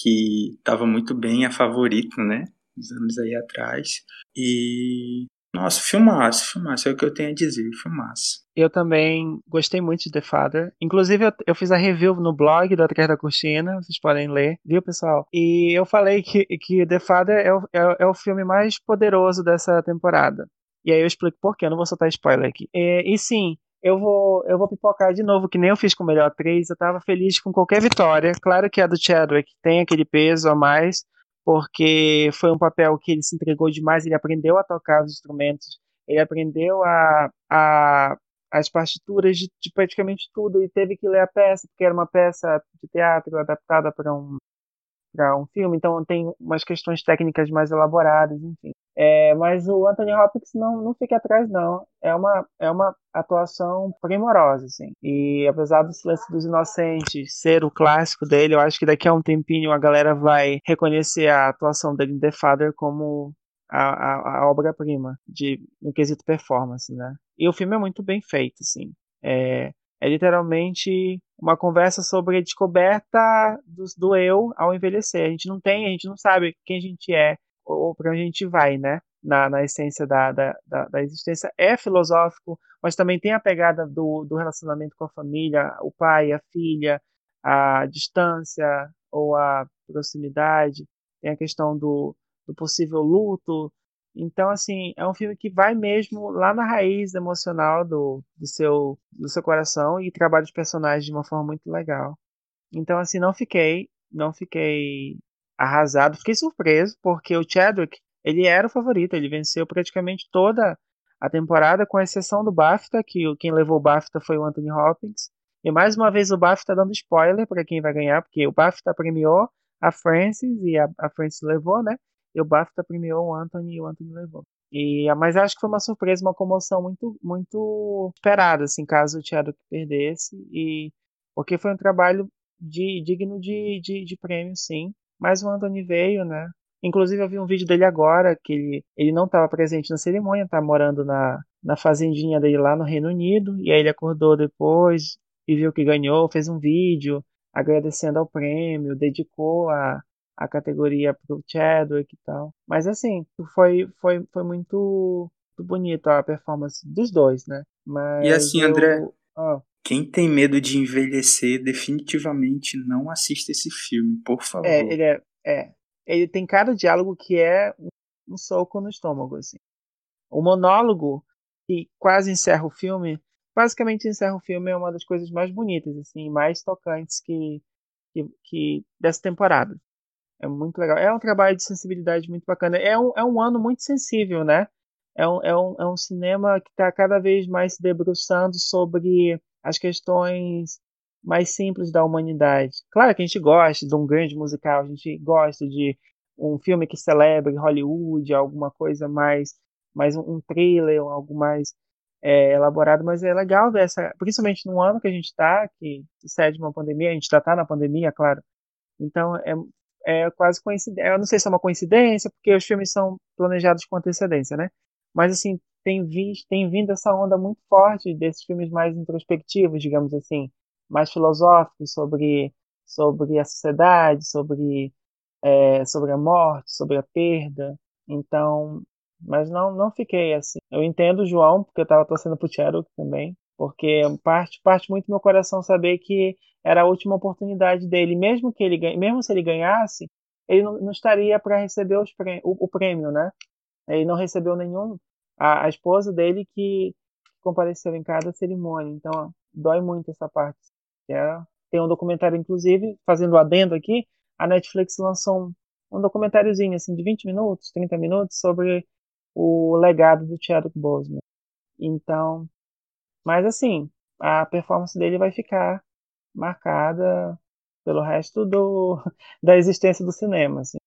que estava muito bem, a favorita, né? Uns anos aí atrás. E. Nossa, filmaço, filmaço, é o que eu tenho a dizer, filmaço. Eu também gostei muito de The Father. Inclusive, eu, eu fiz a review no blog do Atrás da Cortina, vocês podem ler, viu, pessoal? E eu falei que, que The Father é o, é, é o filme mais poderoso dessa temporada. E aí eu explico por quê, eu não vou soltar spoiler aqui. E, e sim, eu vou, eu vou pipocar de novo, que nem eu fiz com o melhor atriz. Eu tava feliz com qualquer vitória. Claro que a do Chadwick tem aquele peso a mais, porque foi um papel que ele se entregou demais. Ele aprendeu a tocar os instrumentos, ele aprendeu a, a as partituras de, de praticamente tudo e teve que ler a peça, porque era uma peça de teatro adaptada para um um filme, então tem umas questões técnicas mais elaboradas, enfim. É, mas o Anthony Hopkins não, não fica atrás, não. É uma, é uma atuação primorosa, assim. E apesar do Silêncio dos Inocentes ser o clássico dele, eu acho que daqui a um tempinho a galera vai reconhecer a atuação dele em The Father como a, a, a obra-prima no quesito performance, né? E o filme é muito bem feito, assim. É, é literalmente uma conversa sobre a descoberta do, do eu ao envelhecer. A gente não tem, a gente não sabe quem a gente é ou para onde a gente vai, né? Na, na essência da, da, da, da, existência. É filosófico, mas também tem a pegada do, do relacionamento com a família, o pai, a filha, a distância ou a proximidade. Tem a questão do, do possível luto. Então, assim, é um filme que vai mesmo lá na raiz emocional do, do, seu, do seu coração e trabalha os personagens de uma forma muito legal. Então, assim, não fiquei, não fiquei arrasado, fiquei surpreso, porque o Chadwick, ele era o favorito, ele venceu praticamente toda a temporada, com exceção do BAFTA, que quem levou o BAFTA foi o Anthony Hopkins. E mais uma vez o BAFTA dando spoiler para quem vai ganhar, porque o BAFTA premiou a Frances e a, a Frances levou, né? E o BAFTA premiou o Anthony e o Anthony levou. E, mas acho que foi uma surpresa, uma comoção muito, muito esperada, assim, caso o Chadwick perdesse. E, porque foi um trabalho de, digno de, de, de prêmio, sim. Mas o Anthony veio, né? Inclusive eu vi um vídeo dele agora, que ele, ele não estava presente na cerimônia, tá morando na, na fazendinha dele lá no Reino Unido. E aí ele acordou depois e viu que ganhou, fez um vídeo agradecendo ao prêmio, dedicou a, a categoria pro Chadwick e tal. Mas assim, foi, foi, foi muito, muito bonito a performance dos dois, né? Mas e assim, eu... André, oh. Quem tem medo de envelhecer, definitivamente não assista esse filme, por favor. É, ele é, é. Ele tem cada diálogo que é um soco no estômago, assim. O monólogo que quase encerra o filme, basicamente encerra o filme é uma das coisas mais bonitas, assim, mais tocantes que, que, que dessa temporada. É muito legal. É um trabalho de sensibilidade muito bacana. É um, é um ano muito sensível, né? É um, é um, é um cinema que está cada vez mais se debruçando sobre as questões mais simples da humanidade. Claro que a gente gosta de um grande musical, a gente gosta de um filme que celebre Hollywood, alguma coisa mais, mais um thriller, algo mais é, elaborado, mas é legal ver essa, principalmente no ano que a gente está, que sucede uma pandemia, a gente já está na pandemia, claro. Então é, é quase coincidência. Eu não sei se é uma coincidência, porque os filmes são planejados com antecedência, né? Mas assim, tem, visto, tem vindo essa onda muito forte desses filmes mais introspectivos, digamos assim, mais filosóficos sobre, sobre a sociedade, sobre, é, sobre a morte, sobre a perda. Então, mas não, não fiquei assim. Eu entendo o João, porque eu estava torcendo pro Cherokee também, porque parte, parte muito do meu coração saber que era a última oportunidade dele. Mesmo que ele mesmo se ele ganhasse, ele não, não estaria para receber os o, o, prêmio, né? Ele não recebeu nenhum. A, a esposa dele que compareceu em cada cerimônia. Então, ó, dói muito essa parte. É, tem um documentário, inclusive, fazendo adendo aqui, a Netflix lançou um, um documentáriozinho assim, de 20 minutos, 30 minutos, sobre o legado do Chadwick Boseman. Então, mas assim, a performance dele vai ficar marcada pelo resto do, da existência do cinema, assim.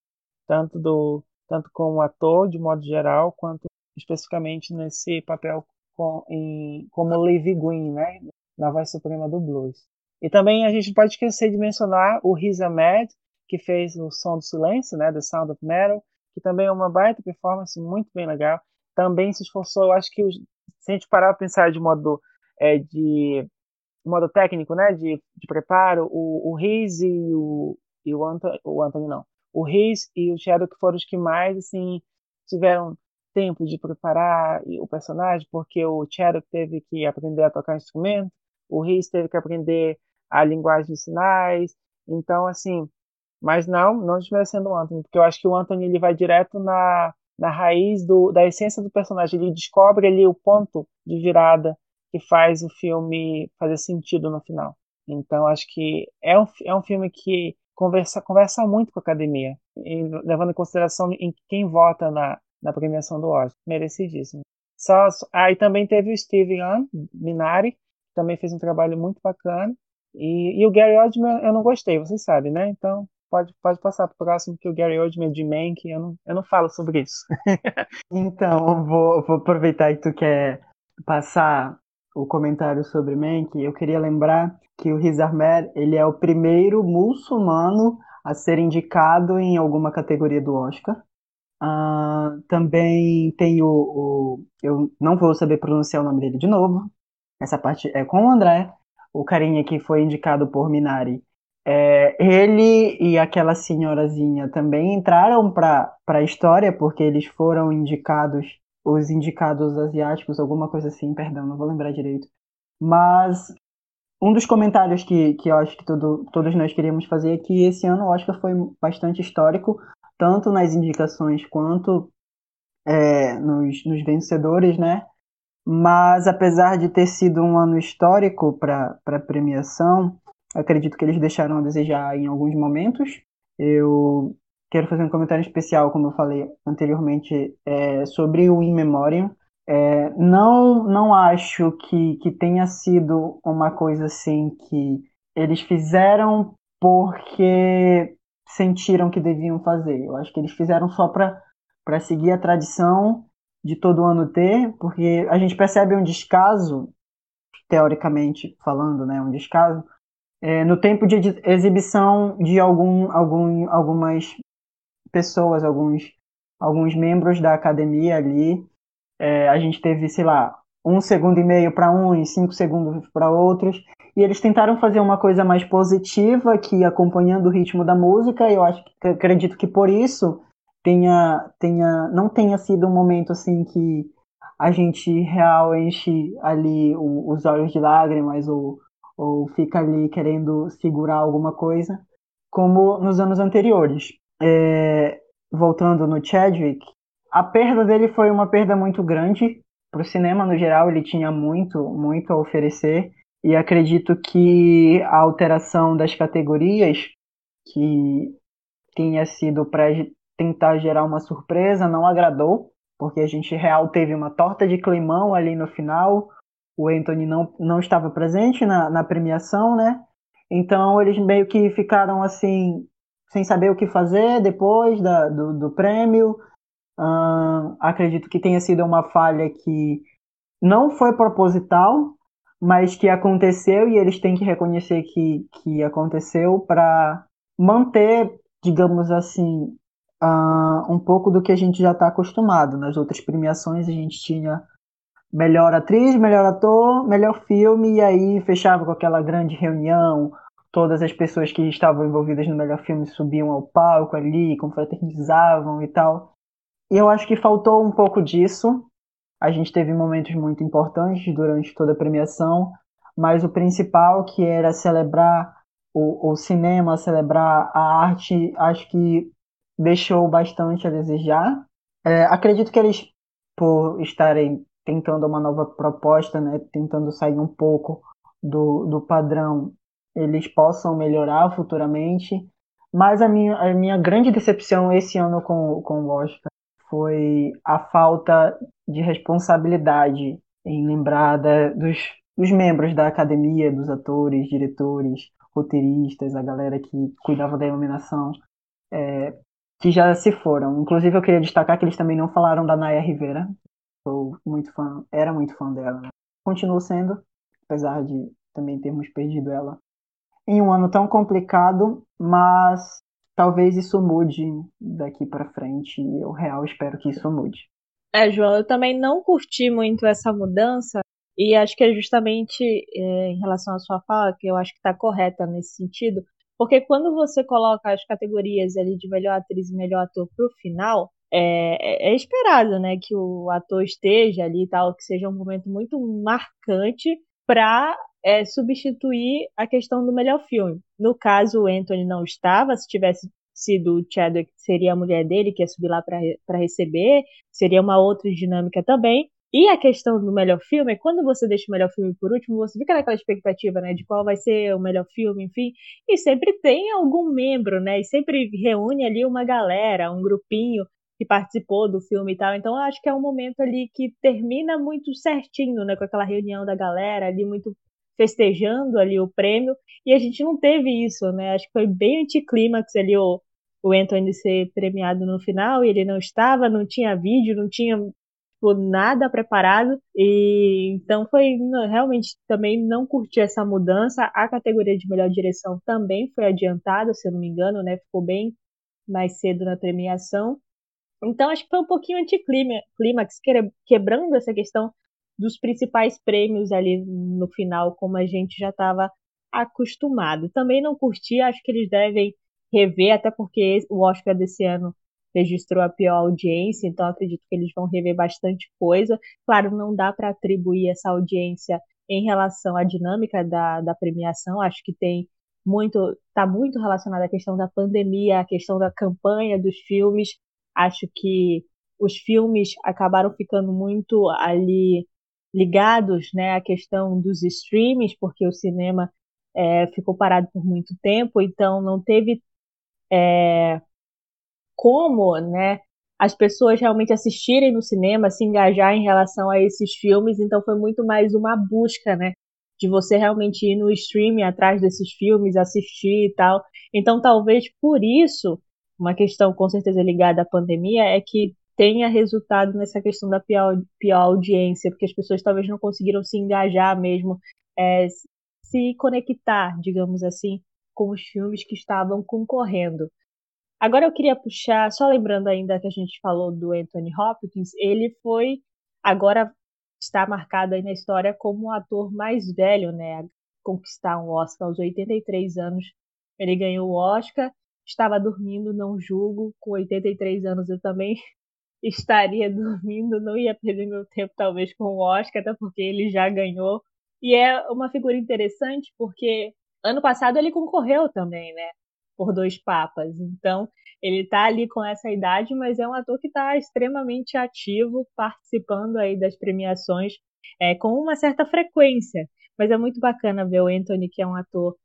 tanto do tanto como ator de modo geral, quanto especificamente nesse papel com, em, como Levi Green, né, na voz suprema do blues. E também a gente pode esquecer de mencionar o Riz Ahmed, que fez o Som do Silêncio, né, The Sound of Metal, que também é uma baita performance muito bem legal. Também se esforçou, eu acho que os, se a gente parar para pensar de modo é, de modo técnico, né, de, de preparo, o, o Riz e o, e o, Anthony, o Anthony não, o Riz e o Shadow foram os que mais, assim, tiveram tempo de preparar o personagem, porque o Shadow teve que aprender a tocar instrumento, o Riz teve que aprender a linguagem de sinais, então, assim, mas não, não desmerecendo o Anthony, porque eu acho que o Anthony ele vai direto na, na raiz do, da essência do personagem, ele descobre ali o ponto de virada que faz o filme fazer sentido no final. Então, acho que é um, é um filme que conversa, conversa muito com a academia, e, levando em consideração em quem vota na, na premiação do Oscar. Merecidíssimo. Só, aí ah, também teve o Steven Yeun, Minari, que também fez um trabalho muito bacana. E, e o Gary Oldman eu não gostei, vocês sabem, né? Então, pode, pode passar pro próximo, que o Gary Oldman de Mank, eu não, eu não falo sobre isso. então, vou, vou aproveitar que tu quer passar o comentário sobre Mank. Eu queria lembrar que o Riz Ahmed, ele é o primeiro muçulmano a ser indicado em alguma categoria do Oscar. Uh, também tem o, o, Eu não vou saber pronunciar o nome dele de novo. Essa parte é com o André. O carinha que foi indicado por Minari. É, ele e aquela senhorazinha também entraram para a história porque eles foram indicados, os indicados asiáticos, alguma coisa assim, perdão, não vou lembrar direito. Mas um dos comentários que, que eu acho que todo, todos nós queríamos fazer é que esse ano o Oscar foi bastante histórico, tanto nas indicações quanto é, nos, nos vencedores, né? Mas apesar de ter sido um ano histórico para a premiação, acredito que eles deixaram a desejar em alguns momentos. Eu quero fazer um comentário especial, como eu falei anteriormente, é, sobre o In Memoriam. É, não, não acho que, que tenha sido uma coisa assim que eles fizeram porque sentiram que deviam fazer. Eu acho que eles fizeram só para seguir a tradição de todo ano ter, porque a gente percebe um descaso, teoricamente falando, né, um descaso, é, no tempo de exibição de algum, algum, algumas pessoas, alguns, alguns membros da academia ali. É, a gente teve, sei lá, um segundo e meio para um e cinco segundos para outros. E eles tentaram fazer uma coisa mais positiva, que acompanhando o ritmo da música. Eu acho que acredito que por isso tenha, tenha, não tenha sido um momento assim que a gente real enche ali o, os olhos de lágrimas ou, ou fica ali querendo segurar alguma coisa, como nos anos anteriores. É, voltando no Chadwick, a perda dele foi uma perda muito grande para o cinema no geral. Ele tinha muito, muito a oferecer e acredito que a alteração das categorias que tinha sido para tentar gerar uma surpresa, não agradou, porque a gente real teve uma torta de climão ali no final. O Anthony não, não estava presente na, na premiação, né? Então eles meio que ficaram assim, sem saber o que fazer depois da, do, do prêmio. Hum, acredito que tenha sido uma falha que não foi proposital, mas que aconteceu e eles têm que reconhecer que, que aconteceu para manter, digamos assim, uh, um pouco do que a gente já está acostumado. Nas outras premiações a gente tinha melhor atriz, melhor ator, melhor filme, e aí fechava com aquela grande reunião, todas as pessoas que estavam envolvidas no melhor filme subiam ao palco ali, confraternizavam e tal. E eu acho que faltou um pouco disso. A gente teve momentos muito importantes durante toda a premiação, mas o principal, que era celebrar o, o cinema, celebrar a arte, acho que deixou bastante a desejar. É, acredito que eles, por estarem tentando uma nova proposta, né, tentando sair um pouco do, do padrão, eles possam melhorar futuramente. Mas a minha, a minha grande decepção esse ano com, com o Oscar foi a falta de responsabilidade em lembrar da, dos, dos membros da academia, dos atores, diretores, roteiristas, a galera que cuidava da iluminação. É, que já se foram. Inclusive, eu queria destacar que eles também não falaram da Naya Rivera. Sou muito fã, era muito fã dela. Né? Continuo sendo, apesar de também termos perdido ela em um ano tão complicado, mas talvez isso mude daqui para frente. Eu real espero que isso mude. É, João, eu também não curti muito essa mudança e acho que é justamente é, em relação à sua fala que eu acho que está correta nesse sentido, porque quando você coloca as categorias ali de melhor atriz e melhor ator pro final, é, é, é esperado, né, que o ator esteja ali e tal, que seja um momento muito marcante para é, substituir a questão do melhor filme. No caso, o Anthony não estava, se tivesse sido o Chadwick, seria a mulher dele que ia subir lá para receber, seria uma outra dinâmica também. E a questão do melhor filme é quando você deixa o melhor filme por último, você fica naquela expectativa, né, de qual vai ser o melhor filme, enfim, e sempre tem algum membro, né, e sempre reúne ali uma galera, um grupinho que participou do filme e tal. Então acho que é um momento ali que termina muito certinho, né, com aquela reunião da galera ali muito festejando ali o prêmio, e a gente não teve isso, né? Acho que foi bem anticlímax ali o, o Anthony ser premiado no final, e ele não estava, não tinha vídeo, não tinha tipo, nada preparado, e então foi realmente também não curti essa mudança. A categoria de melhor direção também foi adiantada, se eu não me engano, né? Ficou bem mais cedo na premiação. Então acho que foi um pouquinho anticlímax, quebrando essa questão dos principais prêmios ali no final, como a gente já estava acostumado. Também não curti, acho que eles devem rever, até porque o Oscar desse ano registrou a pior audiência, então acredito que eles vão rever bastante coisa. Claro, não dá para atribuir essa audiência em relação à dinâmica da, da premiação, acho que tem muito, está muito relacionada à questão da pandemia, à questão da campanha dos filmes. Acho que os filmes acabaram ficando muito ali ligados né, à questão dos streams, porque o cinema é, ficou parado por muito tempo, então não teve é, como né, as pessoas realmente assistirem no cinema, se engajar em relação a esses filmes, então foi muito mais uma busca, né? De você realmente ir no streaming atrás desses filmes, assistir e tal. Então, talvez por isso, uma questão com certeza ligada à pandemia é que tenha resultado nessa questão da pior, pior audiência, porque as pessoas talvez não conseguiram se engajar mesmo, é, se conectar, digamos assim, com os filmes que estavam concorrendo. Agora eu queria puxar, só lembrando ainda que a gente falou do Anthony Hopkins, ele foi, agora está marcado aí na história como o ator mais velho, né, a conquistar um Oscar aos 83 anos. Ele ganhou o Oscar, estava dormindo, não julgo, com 83 anos eu também estaria dormindo, não ia perder meu tempo talvez com o Oscar, até porque ele já ganhou. E é uma figura interessante porque ano passado ele concorreu também, né? Por dois papas. Então, ele tá ali com essa idade, mas é um ator que está extremamente ativo, participando aí das premiações é, com uma certa frequência. Mas é muito bacana ver o Anthony, que é um ator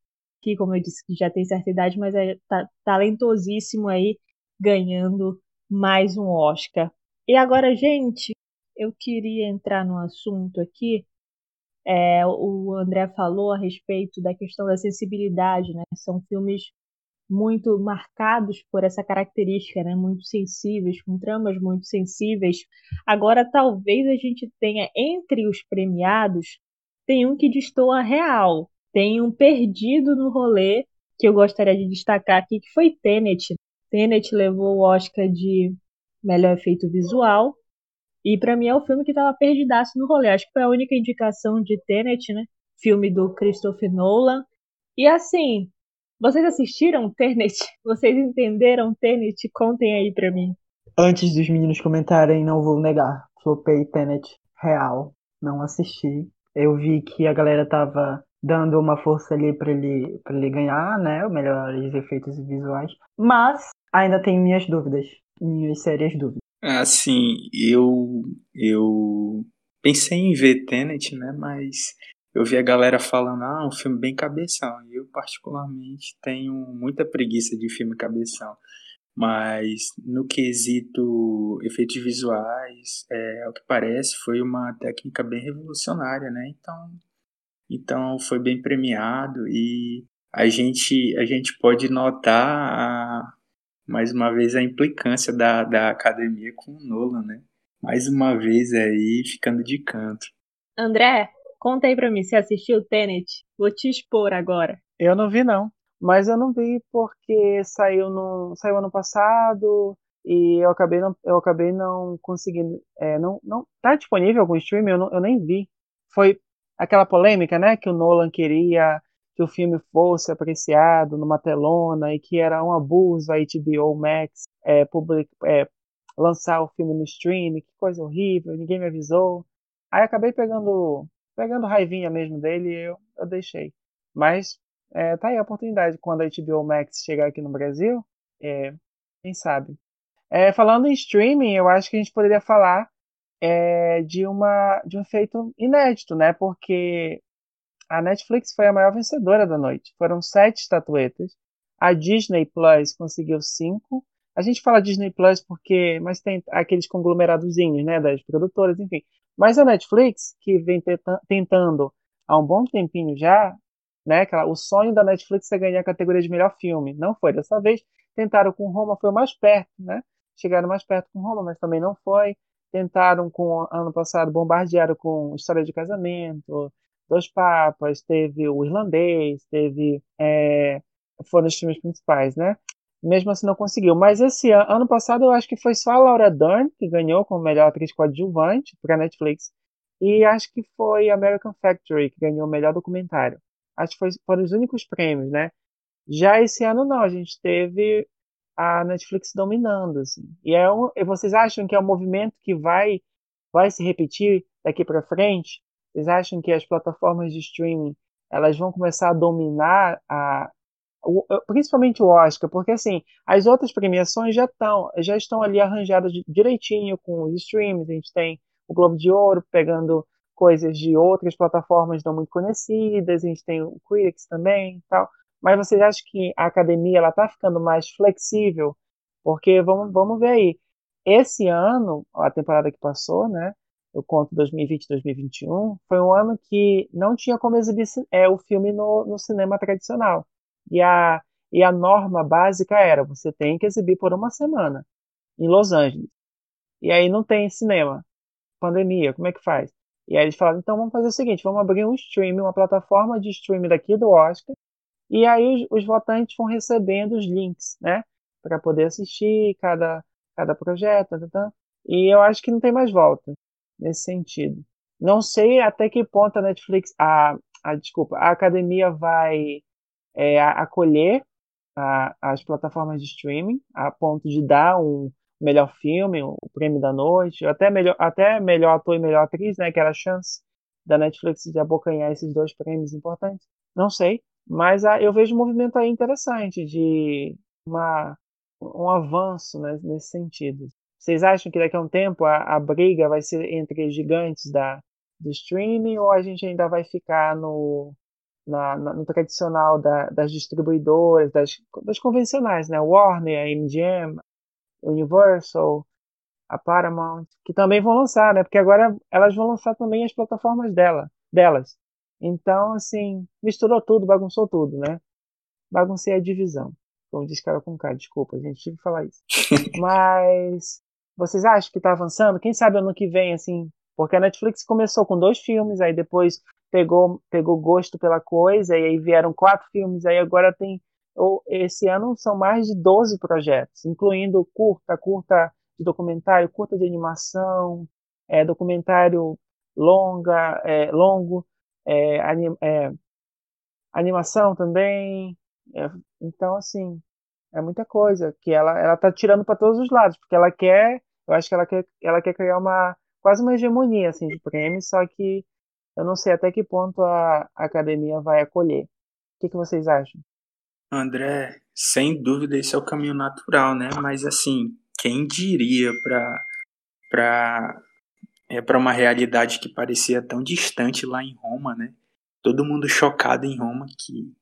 que, como eu disse, já tem certa idade, mas é tá, talentosíssimo aí, ganhando mais um Oscar. E agora, gente, eu queria entrar no assunto aqui. É, o André falou a respeito da questão da sensibilidade, né? São filmes muito marcados por essa característica, né? Muito sensíveis, com tramas muito sensíveis. Agora, talvez a gente tenha entre os premiados tem um que destoa real, tem um perdido no rolê que eu gostaria de destacar aqui, que foi Tenet. Tenet levou o Oscar de melhor efeito visual. E para mim é o filme que tava perdidaço no rolê. Acho que foi a única indicação de Tenet, né? Filme do Christopher Nolan. E assim, vocês assistiram Tenet? Vocês entenderam Tenet? Contem aí pra mim. Antes dos meninos comentarem, não vou negar. Flopei Tenet real. Não assisti. Eu vi que a galera tava dando uma força ali para ele, pra ele ganhar, né? Melhores efeitos visuais. Mas ainda tenho minhas dúvidas, minhas sérias dúvidas. Assim, eu eu pensei em ver Tenet, né? Mas eu vi a galera falando, ah, um filme bem cabeção. E eu, particularmente, tenho muita preguiça de filme cabeção. Mas no quesito efeitos visuais, é, ao que parece, foi uma técnica bem revolucionária, né? Então, então foi bem premiado e a gente, a gente pode notar a, mais uma vez a implicância da, da academia com o Nolan, né? Mais uma vez aí ficando de canto. André, conta aí pra mim, você assistiu Tenet? Vou te expor agora. Eu não vi não, mas eu não vi porque saiu no saiu ano passado e eu acabei não eu acabei não conseguindo é, não não tá disponível algum stream eu, não, eu nem vi. Foi aquela polêmica, né, que o Nolan queria que o filme fosse apreciado numa telona e que era um abuso a HBO Max é, public, é, lançar o filme no stream, que coisa horrível, ninguém me avisou. Aí acabei pegando pegando raivinha mesmo dele e eu, eu deixei. Mas é, tá aí a oportunidade quando a HBO Max chegar aqui no Brasil, é, quem sabe. É, falando em streaming, eu acho que a gente poderia falar é, de uma de um feito inédito, né? Porque a Netflix foi a maior vencedora da noite. Foram sete estatuetas. A Disney Plus conseguiu cinco. A gente fala Disney Plus porque, mas tem aqueles conglomeradozinhos, né, das produtoras, enfim. Mas a Netflix, que vem tentando há um bom tempinho já, né? Aquela, o sonho da Netflix é ganhar a categoria de melhor filme. Não foi dessa vez. Tentaram com Roma, foi mais perto, né? Chegaram mais perto com Roma, mas também não foi. Tentaram com ano passado, bombardearam com História de Casamento, Dois Papas, teve o Irlandês, teve é, foram os filmes principais, né? Mesmo assim não conseguiu. Mas esse ano, ano passado eu acho que foi só a Laura Dern que ganhou como melhor atriz coadjuvante para Netflix. E acho que foi American Factory que ganhou o melhor documentário. Acho que foi, foram os únicos prêmios, né? Já esse ano não, a gente teve a Netflix dominando, assim. E é um, vocês acham que é um movimento que vai vai se repetir daqui para frente? Vocês acham que as plataformas de streaming elas vão começar a dominar a, principalmente o Oscar, porque assim, as outras premiações já estão, já estão ali arranjadas direitinho com os streams, a gente tem o Globo de Ouro pegando coisas de outras plataformas não muito conhecidas, a gente tem o Critics também, tal. Mas vocês acham que a academia ela está ficando mais flexível? Porque vamos, vamos ver aí. Esse ano, a temporada que passou, né? Eu conto 2020-2021, foi um ano que não tinha como exibir é, o filme no, no cinema tradicional. E a, e a norma básica era: você tem que exibir por uma semana em Los Angeles. E aí não tem cinema. Pandemia, como é que faz? E aí eles falaram: então vamos fazer o seguinte: vamos abrir um streaming, uma plataforma de streaming daqui do Oscar. E aí os, os votantes vão recebendo os links, né? Para poder assistir cada, cada projeto. Tá, tá. E eu acho que não tem mais volta nesse sentido. Não sei até que ponto a Netflix, a, a desculpa, a academia vai é, acolher a, as plataformas de streaming a ponto de dar um melhor filme, o prêmio da noite, até melhor, até melhor ator e melhor atriz, né, que era a chance da Netflix de abocanhar esses dois prêmios importantes. Não sei, mas a, eu vejo um movimento aí interessante de uma, um avanço né, nesse sentido. Vocês acham que daqui a um tempo a, a briga vai ser entre gigantes da, do streaming ou a gente ainda vai ficar no, na, na, no tradicional da, das distribuidoras, das, das convencionais, né? Warner, a MGM, Universal, a Paramount, que também vão lançar, né? Porque agora elas vão lançar também as plataformas dela, delas. Então, assim, misturou tudo, bagunçou tudo, né? Baguncei a divisão. Como diz cara com K, desculpa, gente, tive que falar isso. Mas vocês acham que tá avançando? Quem sabe ano que vem, assim, porque a Netflix começou com dois filmes, aí depois pegou, pegou gosto pela coisa, e aí vieram quatro filmes, aí agora tem. Esse ano são mais de 12 projetos, incluindo curta, curta de documentário, curta de animação, é, documentário longa, é, longo, é, anim, é, animação também. É, então, assim, é muita coisa que ela ela tá tirando para todos os lados, porque ela quer, eu acho que ela quer ela quer criar uma quase uma hegemonia assim de prêmios, só que eu não sei até que ponto a academia vai acolher. O que, que vocês acham? André, sem dúvida esse é o caminho natural, né? Mas assim, quem diria para para é para uma realidade que parecia tão distante lá em Roma, né? Todo mundo chocado em Roma que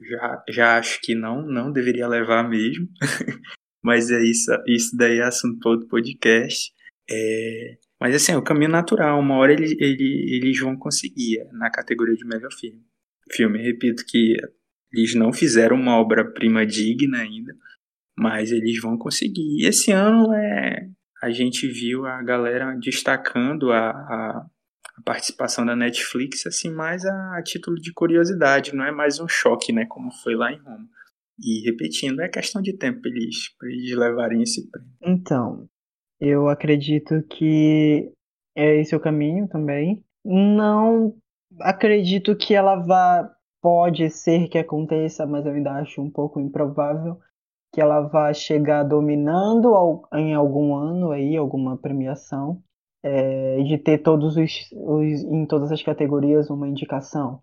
já, já acho que não não deveria levar mesmo. Mas é isso, isso daí é assunto para outro podcast. É, mas assim, é o caminho natural. Uma hora ele, ele, eles vão conseguir é, na categoria de melhor filme. Filme, repito que eles não fizeram uma obra-prima digna ainda, mas eles vão conseguir. E esse ano é, a gente viu a galera destacando a, a, a participação da Netflix assim mais a, a, título de curiosidade, não é mais um choque, né, como foi lá em Roma. E repetindo, é questão de tempo eles, eles levarem esse prêmio. Então, eu acredito que é esse o caminho também. Não acredito que ela vá. Pode ser que aconteça, mas eu ainda acho um pouco improvável que ela vá chegar dominando em algum ano aí, alguma premiação, é, de ter todos os, os, em todas as categorias uma indicação.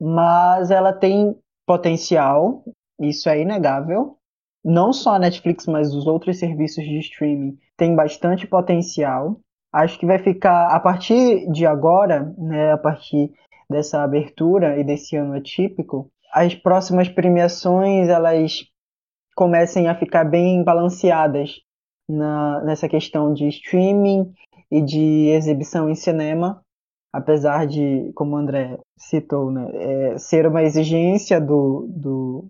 Mas ela tem potencial, isso é inegável, não só a Netflix, mas os outros serviços de streaming têm bastante potencial. Acho que vai ficar a partir de agora, né, a partir dessa abertura e desse ano atípico, as próximas premiações elas comecem a ficar bem balanceadas na, nessa questão de streaming e de exibição em cinema, apesar de, como o André citou, né, é, ser uma exigência do, do,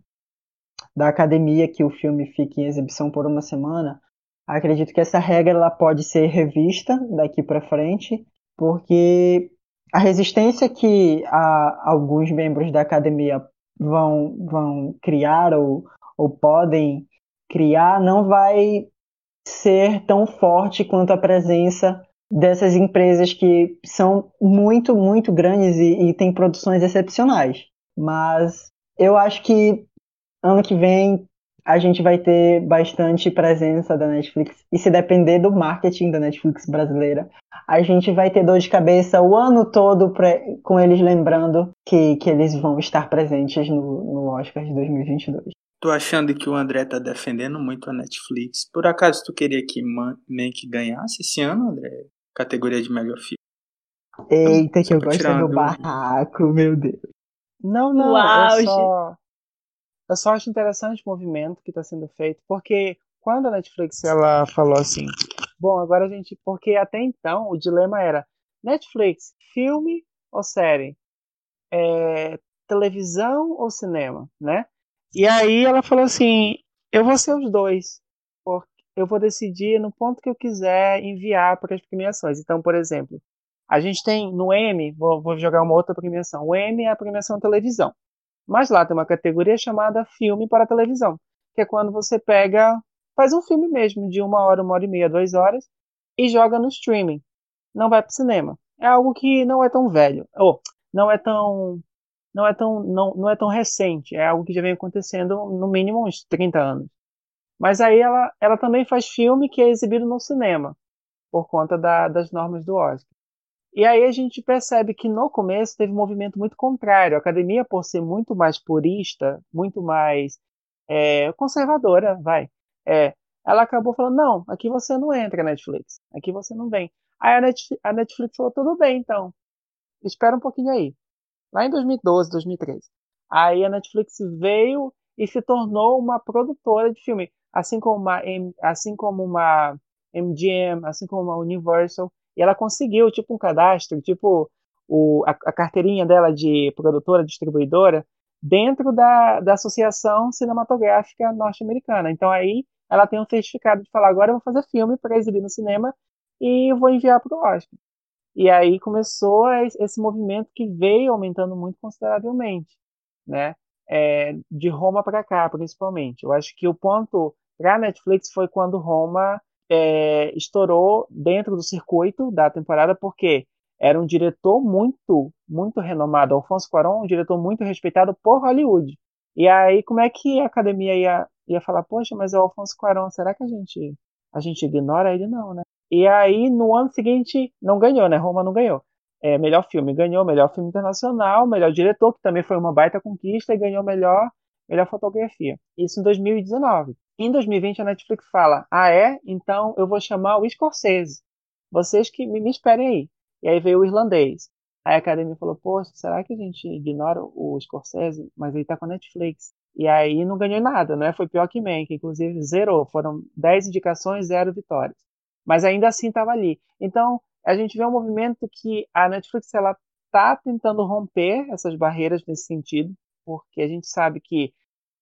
da academia que o filme fique em exibição por uma semana, acredito que essa regra ela pode ser revista daqui para frente, porque a resistência que a, alguns membros da academia vão, vão criar ou, ou podem criar não vai ser tão forte quanto a presença dessas empresas que são muito, muito grandes e, e têm produções excepcionais. Mas eu acho que ano que vem a gente vai ter bastante presença da Netflix. E se depender do marketing da Netflix brasileira, a gente vai ter dor de cabeça o ano todo pra, com eles lembrando que, que eles vão estar presentes no, no Oscar de 2022. Tô achando que o André tá defendendo muito a Netflix. Por acaso tu queria que Mank ganhasse esse ano, André? Categoria de melhor filme. Eita, que eu gosto do barraco, meu Deus. Não, não, Uau, eu só, eu só acho interessante o movimento que está sendo feito, porque quando a Netflix ela falou assim, bom, agora a gente, porque até então o dilema era Netflix, filme ou série, é, televisão ou cinema, né? E aí ela falou assim, eu vou ser os dois, porque eu vou decidir no ponto que eu quiser enviar para as premiações. Então, por exemplo, a gente tem no M, vou, vou jogar uma outra premiação. O M é a premiação televisão. Mas lá tem uma categoria chamada filme para televisão, que é quando você pega, faz um filme mesmo, de uma hora, uma hora e meia, duas horas, e joga no streaming. Não vai para o cinema. É algo que não é tão velho, ou não é tão não é tão não, não é tão recente, é algo que já vem acontecendo no mínimo uns 30 anos. Mas aí ela, ela também faz filme que é exibido no cinema, por conta da, das normas do Oscar. E aí a gente percebe que no começo teve um movimento muito contrário. A academia, por ser muito mais purista, muito mais é, conservadora, vai, é, ela acabou falando: não, aqui você não entra, Netflix, aqui você não vem. Aí a Netflix, a Netflix falou: tudo bem, então, espera um pouquinho aí. Lá em 2012, 2013. Aí a Netflix veio e se tornou uma produtora de filme, assim como uma, assim como uma MGM, assim como uma Universal. E ela conseguiu, tipo, um cadastro, tipo, o, a, a carteirinha dela de produtora, distribuidora, dentro da, da Associação Cinematográfica Norte-Americana. Então aí ela tem um certificado de falar, agora eu vou fazer filme para exibir no cinema e vou enviar para o Oscar. E aí começou esse movimento que veio aumentando muito consideravelmente, né? É, de Roma para cá, principalmente. Eu acho que o ponto para a Netflix foi quando Roma é, estourou dentro do circuito da temporada, porque era um diretor muito, muito renomado. Alfonso Cuarón, um diretor muito respeitado por Hollywood. E aí, como é que a academia ia, ia falar, poxa, mas é o Alfonso Cuarón, será que a gente, a gente ignora ele? Não, né? E aí, no ano seguinte, não ganhou, né? Roma não ganhou. É, melhor filme, ganhou melhor filme internacional, melhor diretor, que também foi uma baita conquista, e ganhou melhor, melhor fotografia. Isso em 2019. Em 2020 a Netflix fala: Ah, é? Então eu vou chamar o Scorsese. Vocês que me, me esperem aí. E aí veio o irlandês. Aí a academia falou: Poxa, será que a gente ignora o Scorsese? Mas ele tá com a Netflix. E aí não ganhou nada, né? Foi pior que Man, que inclusive zerou. Foram 10 indicações, zero vitórias. Mas ainda assim estava ali. Então a gente vê um movimento que a Netflix ela tá tentando romper essas barreiras nesse sentido, porque a gente sabe que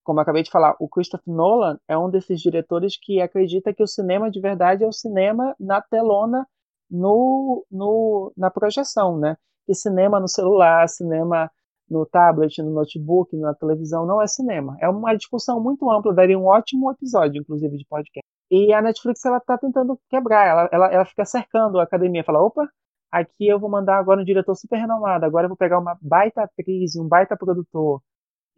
como eu acabei de falar, o Christopher Nolan é um desses diretores que acredita que o cinema de verdade é o cinema na telona, no, no, na projeção, né? Que cinema no celular, cinema no tablet, no notebook, na televisão não é cinema. É uma discussão muito ampla, daria um ótimo episódio, inclusive, de podcast. E a Netflix ela está tentando quebrar, ela, ela, ela fica cercando a academia, fala, opa, aqui eu vou mandar agora um diretor super renomado, agora eu vou pegar uma baita atriz, um baita produtor,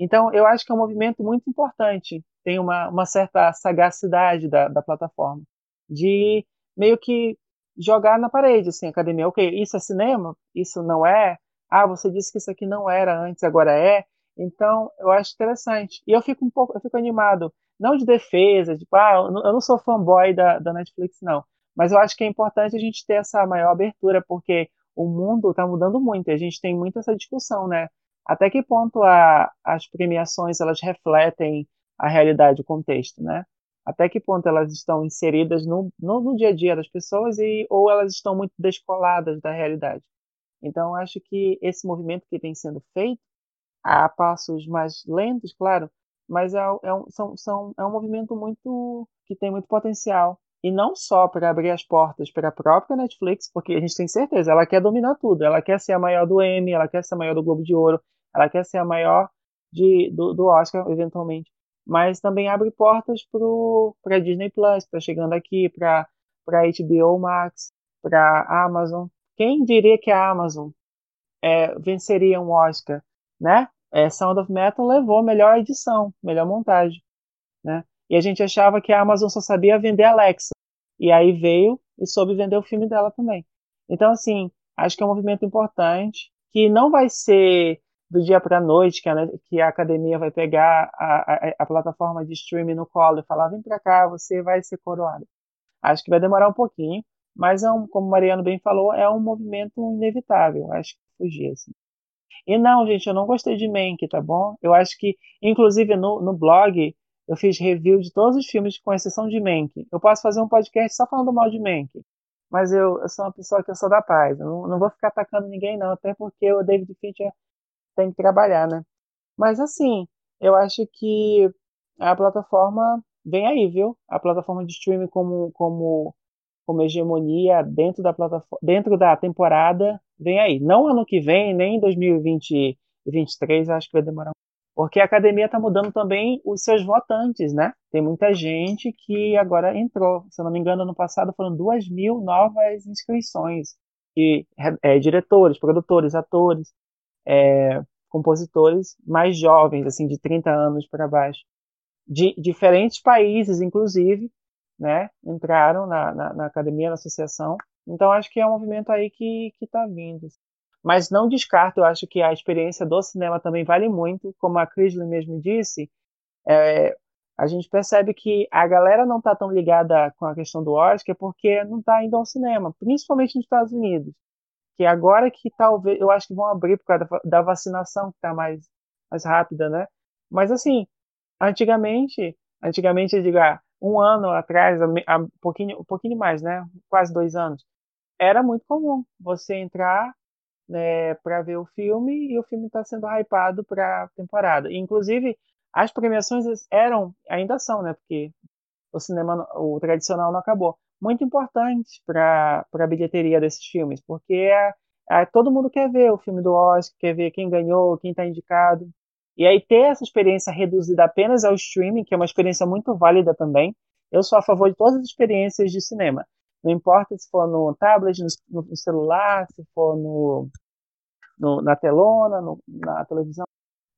então, eu acho que é um movimento muito importante, tem uma, uma certa sagacidade da, da plataforma, de meio que jogar na parede, assim, academia, ok, isso é cinema? Isso não é? Ah, você disse que isso aqui não era antes, agora é? Então, eu acho interessante. E eu fico um pouco, eu fico animado, não de defesa, tipo, ah, eu não sou fanboy da, da Netflix, não. Mas eu acho que é importante a gente ter essa maior abertura, porque o mundo está mudando muito, e a gente tem muito essa discussão, né? Até que ponto a, as premiações elas refletem a realidade, o contexto, né? Até que ponto elas estão inseridas no, no, no dia a dia das pessoas e ou elas estão muito descoladas da realidade. Então, acho que esse movimento que tem sendo feito, a passos mais lentos, claro, mas é, é, um, são, são, é um movimento muito que tem muito potencial. E não só para abrir as portas para a própria Netflix, porque a gente tem certeza, ela quer dominar tudo. Ela quer ser a maior do Emmy, ela quer ser a maior do Globo de Ouro, ela quer ser a maior de, do, do Oscar, eventualmente. Mas também abre portas para a Disney Plus, para chegando aqui, para HBO Max, para Amazon. Quem diria que a Amazon é, venceria um Oscar, né? É, Sound of Metal levou melhor edição, melhor montagem, né? E a gente achava que a Amazon só sabia vender Alexa. E aí veio e soube vender o filme dela também. Então, assim, acho que é um movimento importante, que não vai ser do dia para a noite que a, academia vai pegar a, a, a, plataforma de streaming no colo e falar: vem para cá, você vai ser coroado. Acho que vai demorar um pouquinho, mas é um, como o Mariano bem falou, é um movimento inevitável. Acho que fugir assim. E não, gente, eu não gostei de Mank, tá bom? Eu acho que, inclusive no, no blog, eu fiz review de todos os filmes, com exceção de Mank. Eu posso fazer um podcast só falando mal de Mank. Mas eu, eu sou uma pessoa que eu sou da paz. Eu não, não vou ficar atacando ninguém, não. Até porque o David Fincher tem que trabalhar, né? Mas assim, eu acho que a plataforma vem aí, viu? A plataforma de streaming como, como, como hegemonia dentro da plataforma, dentro da temporada, vem aí. Não ano que vem, nem em 2023, acho que vai demorar. Porque a academia está mudando também os seus votantes, né? Tem muita gente que agora entrou. Se eu não me engano, no passado foram duas mil novas inscrições de é, diretores, produtores, atores é, compositores mais jovens, assim, de 30 anos para baixo, de diferentes países, inclusive, né, entraram na, na, na, academia, na associação. Então, acho que é um movimento aí que está vindo. Mas não descarto, eu acho que a experiência do cinema também vale muito, como a Crisley mesmo disse, é, a gente percebe que a galera não está tão ligada com a questão do Oscar porque não está indo ao cinema, principalmente nos Estados Unidos que agora que talvez, eu acho que vão abrir por causa da, vacinação que está mais, mais rápida, né? Mas assim, antigamente, antigamente eu digo, ah, um ano atrás, um pouquinho, um pouquinho mais, né? Quase dois anos, era muito comum você entrar né, para ver o filme e o filme está sendo hypado para a temporada. inclusive, as premiações eram, ainda são, né? Porque o cinema, o tradicional não acabou muito importante para a bilheteria desses filmes, porque é, é, todo mundo quer ver o filme do Oscar, quer ver quem ganhou, quem está indicado. E aí ter essa experiência reduzida apenas ao streaming, que é uma experiência muito válida também. Eu sou a favor de todas as experiências de cinema. Não importa se for no tablet, no, no celular, se for no, no na telona, no, na televisão.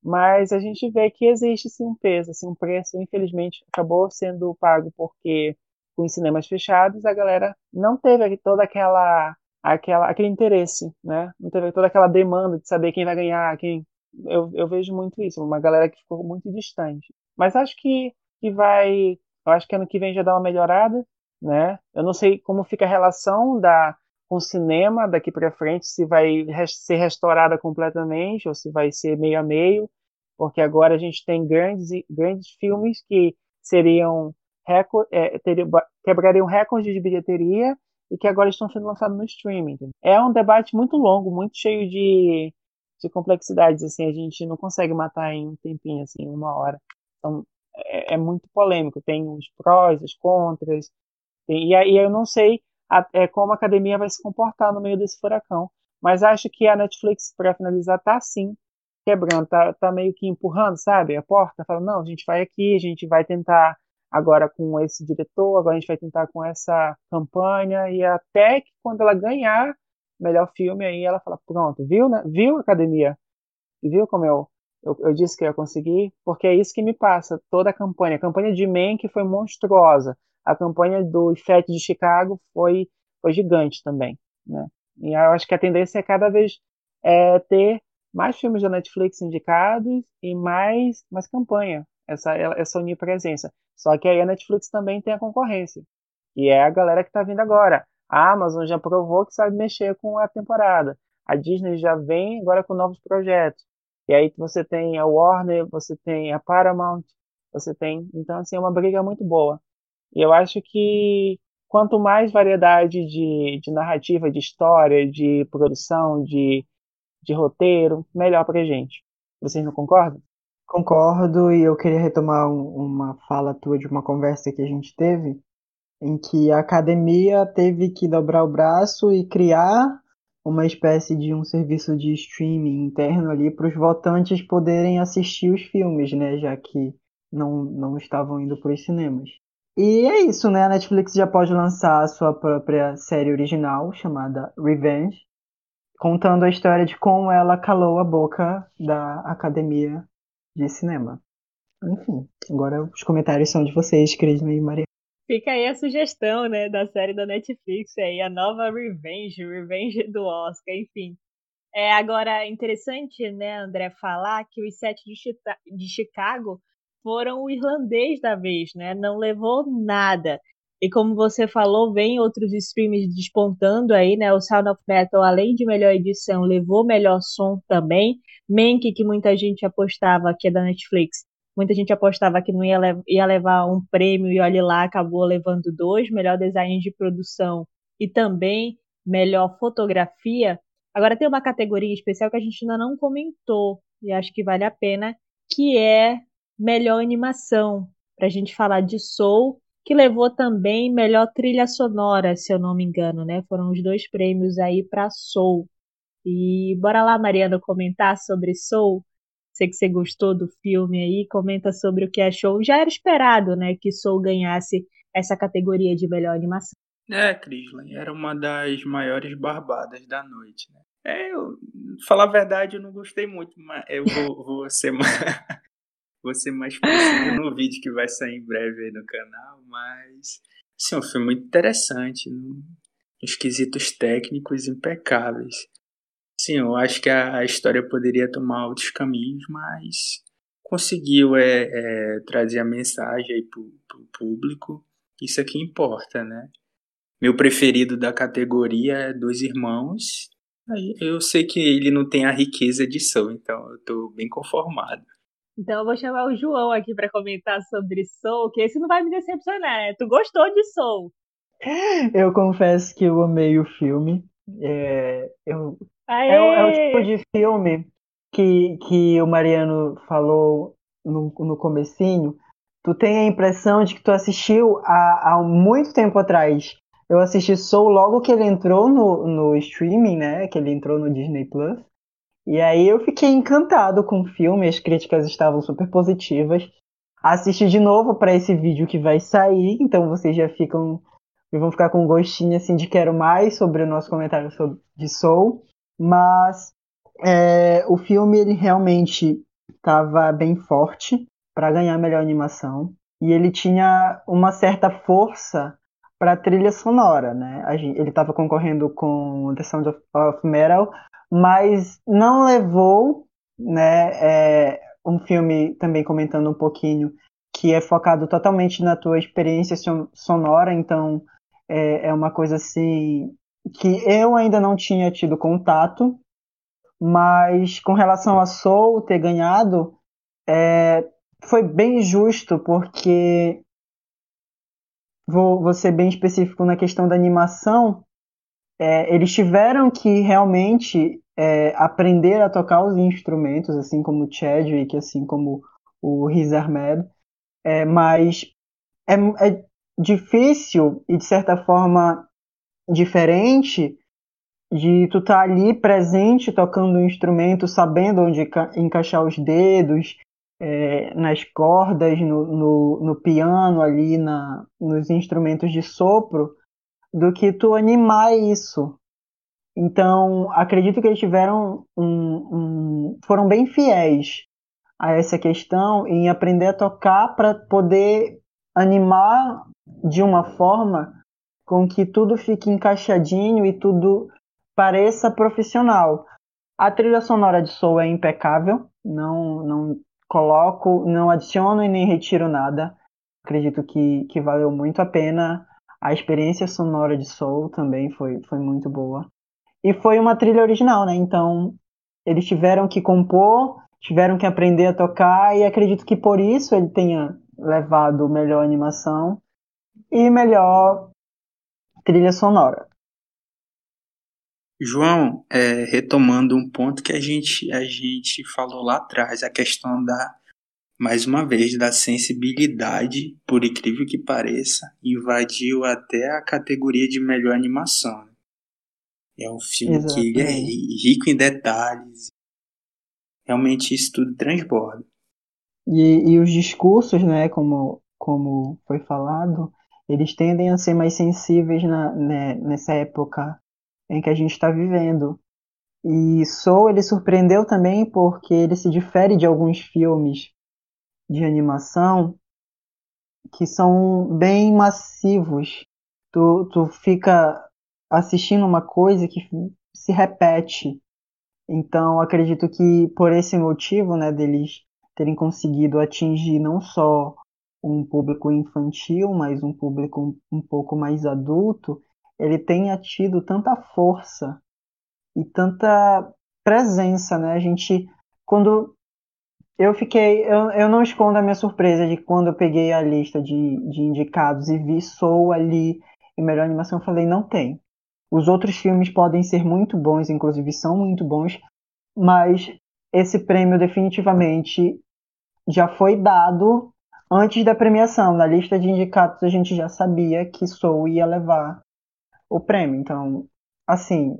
Mas a gente vê que existe sim um peso, assim, um preço, infelizmente, acabou sendo pago porque com os cinemas fechados, a galera não teve toda aquela, aquela aquele interesse, né? Não teve toda aquela demanda de saber quem vai ganhar, quem eu, eu vejo muito isso, uma galera que ficou muito distante. Mas acho que, que vai, eu acho que ano que vem já dá uma melhorada, né? Eu não sei como fica a relação da com o cinema daqui para frente, se vai ser restaurada completamente ou se vai ser meio a meio, porque agora a gente tem grandes grandes filmes que seriam recorde, é, teria, quebrariam recorde de bilheteria e que agora estão sendo lançados no streaming. É um debate muito longo, muito cheio de, de complexidades, assim, a gente não consegue matar em um tempinho, assim, uma hora. Então, é, é muito polêmico, tem os prós, os contras, e aí eu não sei a, é, como a academia vai se comportar no meio desse furacão, mas acho que a Netflix, para finalizar, tá sim quebrando, tá, tá meio que empurrando, sabe, a porta, falando, não, a gente vai aqui, a gente vai tentar agora com esse diretor, agora a gente vai tentar com essa campanha, e até que quando ela ganhar melhor filme, aí ela fala, pronto, viu, né? Viu, academia? Viu como eu, eu, eu disse que eu ia conseguir? Porque é isso que me passa, toda a campanha. A campanha de Mank foi monstruosa. A campanha do FET de Chicago foi, foi gigante também, né? E eu acho que a tendência é cada vez é, ter mais filmes da Netflix indicados e mais, mais campanha, essa, essa onipresença. Só que aí a Netflix também tem a concorrência. E é a galera que está vindo agora. A Amazon já provou que sabe mexer com a temporada. A Disney já vem agora com novos projetos. E aí você tem a Warner, você tem a Paramount, você tem. Então, assim, é uma briga muito boa. E eu acho que quanto mais variedade de, de narrativa, de história, de produção, de, de roteiro, melhor pra gente. Vocês não concordam? Concordo, e eu queria retomar um, uma fala tua de uma conversa que a gente teve, em que a academia teve que dobrar o braço e criar uma espécie de um serviço de streaming interno ali para os votantes poderem assistir os filmes, né, já que não, não estavam indo para os cinemas. E é isso, né? A Netflix já pode lançar a sua própria série original, chamada Revenge, contando a história de como ela calou a boca da academia de cinema. Enfim, agora os comentários são de vocês, Crisma e Maria. Fica aí a sugestão, né, da série da Netflix aí, a nova Revenge, Revenge do Oscar, enfim. É agora interessante, né, André, falar que os sete de Chicago foram o irlandês da vez, né? Não levou nada. E como você falou, vem outros streams despontando aí, né? O Sound of Metal, além de melhor edição, levou melhor som também. Mank, que muita gente apostava, que é da Netflix, muita gente apostava que não ia, ia levar um prêmio e olha lá, acabou levando dois, melhor design de produção e também melhor fotografia. Agora tem uma categoria especial que a gente ainda não comentou e acho que vale a pena, que é melhor animação, para a gente falar de Soul, que levou também melhor trilha sonora, se eu não me engano, né? Foram os dois prêmios aí para Soul. E bora lá, Mariana, comentar sobre Soul. Sei que você gostou do filme aí, comenta sobre o que achou. Já era esperado, né, que Soul ganhasse essa categoria de melhor animação. É, Crislan, era uma das maiores barbadas da noite, né? É, eu, falar a verdade, eu não gostei muito, mas eu vou, vou ser mais, vou ser mais preciso no vídeo que vai sair em breve aí no canal, mas assim, um filme muito interessante, nos quesitos técnicos impecáveis. Sim, eu acho que a, a, história poderia tomar outros caminhos, mas conseguiu é, é, trazer a mensagem aí pro, pro público. Isso é que importa, né? Meu preferido da categoria é Dois Irmãos. Aí eu sei que ele não tem a riqueza de som, então eu tô bem conformado. Então eu vou chamar o João aqui para comentar sobre Soul, que esse não vai me decepcionar. Né? Tu gostou de Soul? Eu confesso que eu amei o filme. É, eu, é, é, o tipo de filme que, que o Mariano falou no, no comecinho. Tu tem a impressão de que tu assistiu há, há muito tempo atrás. Eu assisti Soul logo que ele entrou no, no streaming, né? Que ele entrou no Disney Plus. E aí eu fiquei encantado com o filme, as críticas estavam super positivas. Assisti de novo para esse vídeo que vai sair, então vocês já ficam vão ficar com um gostinho assim de quero mais sobre o nosso comentário sobre, de Soul. Mas é, o filme ele realmente estava bem forte para ganhar melhor animação e ele tinha uma certa força para trilha sonora, né? Ele estava concorrendo com The Sound of, of Metal, mas não levou, né? É, um filme também comentando um pouquinho que é focado totalmente na tua experiência sonora, então é, é uma coisa assim que eu ainda não tinha tido contato, mas com relação a Soul ter ganhado, é, foi bem justo, porque vou, vou ser bem específico na questão da animação, é, eles tiveram que realmente é, aprender a tocar os instrumentos, assim como o Chadwick, assim como o Riz Ahmed, é, mas é, é difícil e de certa forma diferente de tu estar tá ali presente tocando o um instrumento, sabendo onde encaixar os dedos, é, nas cordas, no, no, no, piano ali, na, nos instrumentos de sopro, do que tu animar isso, então, acredito que eles tiveram um, um, foram bem fiéis a essa questão em aprender a tocar para poder animar de uma forma com que tudo fique encaixadinho e tudo pareça profissional. A trilha sonora de Soul é impecável, não, não coloco, não adiciono e nem retiro nada. Acredito que, que valeu muito a pena. A experiência sonora de Soul também foi, foi muito boa. E foi uma trilha original, né? Então, eles tiveram que compor, tiveram que aprender a tocar, e acredito que por isso ele tenha levado melhor animação e melhor trilha sonora. João, é, retomando um ponto que a gente, a gente falou lá atrás, a questão da, mais uma vez, da sensibilidade, por incrível que pareça, invadiu até a categoria de melhor animação. É um filme Exatamente. que é rico em detalhes. Realmente isso tudo transborda. E, e os discursos, né, como, como foi falado, eles tendem a ser mais sensíveis na, né, nessa época em que a gente está vivendo. E Soul ele surpreendeu também porque ele se difere de alguns filmes de animação que são bem massivos. Tu, tu fica assistindo uma coisa que se repete. Então, acredito que por esse motivo, né, deles terem conseguido atingir não só um público infantil, mas um público um, pouco mais adulto, ele tenha tido tanta força e tanta presença, né? A gente, quando eu fiquei, eu, eu não escondo a minha surpresa de quando eu peguei a lista de, de indicados e vi Soul ali em melhor animação, eu falei, não tem. Os outros filmes podem ser muito bons, inclusive são muito bons, mas esse prêmio definitivamente já foi dado antes da premiação. Na lista de indicados a gente já sabia que Soul ia levar o prêmio. Então, assim,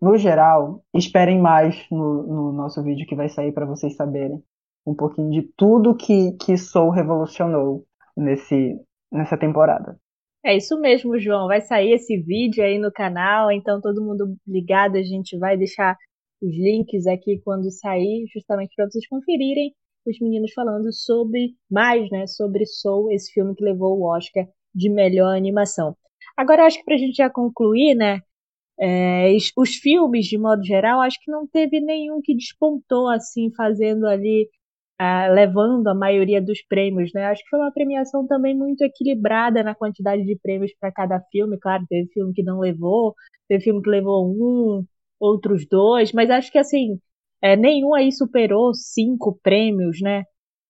no geral, esperem mais no, no nosso vídeo que vai sair para vocês saberem um pouquinho de tudo que, que Soul revolucionou nesse, nessa temporada. É isso mesmo, João. Vai sair esse vídeo aí no canal, então todo mundo ligado, a gente vai deixar os links aqui quando sair, justamente para vocês conferirem os meninos falando sobre mais, né, sobre Soul, esse filme que levou o Oscar de melhor animação. Agora, acho que para a gente já concluir, né? É, os filmes, de modo geral, acho que não teve nenhum que despontou assim, fazendo ali, uh, levando a maioria dos prêmios, né? Acho que foi uma premiação também muito equilibrada na quantidade de prêmios para cada filme. Claro, teve filme que não levou, teve filme que levou um, outros dois, mas acho que assim, é, nenhum aí superou cinco prêmios, né?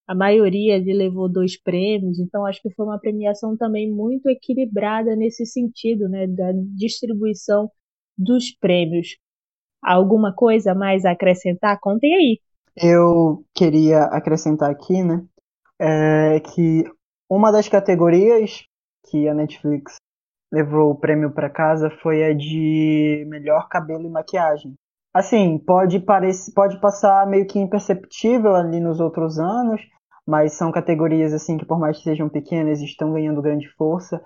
a maioria ele levou dois prêmios, então acho que foi uma premiação também muito equilibrada nesse sentido, né, da distribuição dos prêmios. Alguma coisa mais a acrescentar? Contem aí. Eu queria acrescentar aqui, né, é que uma das categorias que a Netflix levou o prêmio para casa foi a de melhor cabelo e maquiagem. Assim, pode, parecer, pode passar meio que imperceptível ali nos outros anos, mas são categorias assim que por mais que sejam pequenas estão ganhando grande força.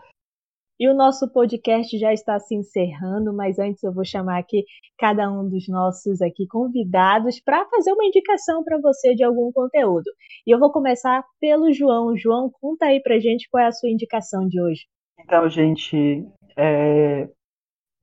E o nosso podcast já está se encerrando, mas antes eu vou chamar aqui cada um dos nossos aqui convidados para fazer uma indicação para você de algum conteúdo. E eu vou começar pelo João. João, conta aí pra gente qual é a sua indicação de hoje. Então, gente, é...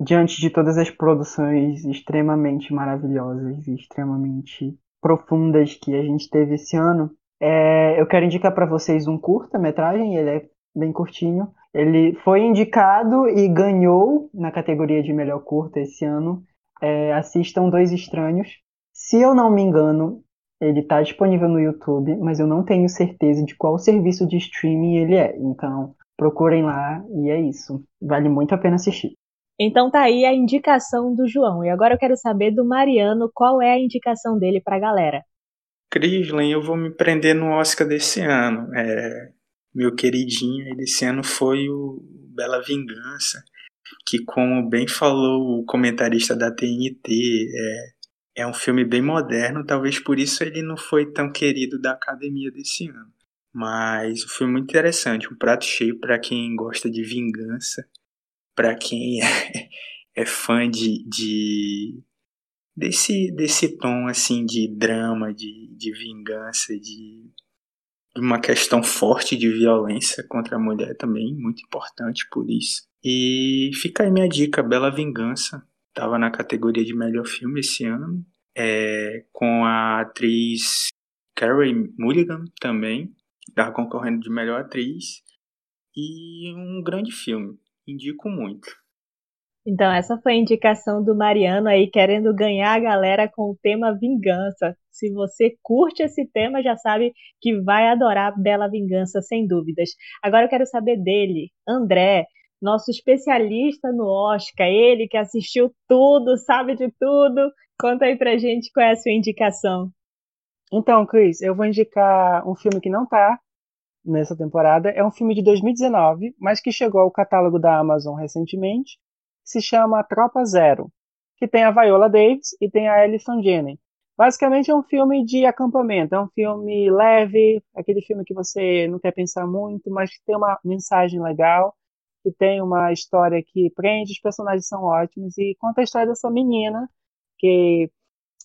diante de todas as produções extremamente maravilhosas e extremamente profundas que a gente teve esse ano, é, eu quero indicar para vocês um curta-metragem, ele é bem curtinho. Ele foi indicado e ganhou na categoria de melhor curta esse ano. É, assistam Dois Estranhos. Se eu não me engano, ele está disponível no YouTube, mas eu não tenho certeza de qual serviço de streaming ele é. Então, procurem lá e é isso. Vale muito a pena assistir. Então tá aí a indicação do João. E agora eu quero saber do Mariano qual é a indicação dele para a galera. Crislen, eu vou me prender no Oscar desse ano. É, meu queridinho desse ano foi o Bela Vingança, que, como bem falou o comentarista da TNT, é, é um filme bem moderno, talvez por isso ele não foi tão querido da academia desse ano. Mas o filme muito interessante, um prato cheio para quem gosta de vingança, para quem é, é fã de, de desse, desse tom assim de drama, de, de vingança, de uma questão forte de violência contra a mulher também, muito importante por isso. E fica aí minha dica, Bela Vingança, estava na categoria de melhor filme esse ano, é, com a atriz Carey Mulligan também, estava concorrendo de melhor atriz, e um grande filme, indico muito. Então, essa foi a indicação do Mariano aí, querendo ganhar a galera com o tema vingança. Se você curte esse tema, já sabe que vai adorar Bela Vingança, sem dúvidas. Agora eu quero saber dele, André. nosso especialista no Oscar, ele que assistiu tudo, sabe de tudo. Conta aí pra gente qual é a sua indicação. Então, Cris, eu vou indicar um filme que não tá nessa temporada. É um filme de 2019, mas que chegou ao catálogo da Amazon recentemente. Se chama Tropa Zero, que tem a Viola Davis e tem a Alison Janney. Basicamente é um filme de acampamento, é um filme leve, aquele filme que você não quer pensar muito, mas que tem uma mensagem legal, que tem uma história que prende, os personagens são ótimos e conta a história dessa menina que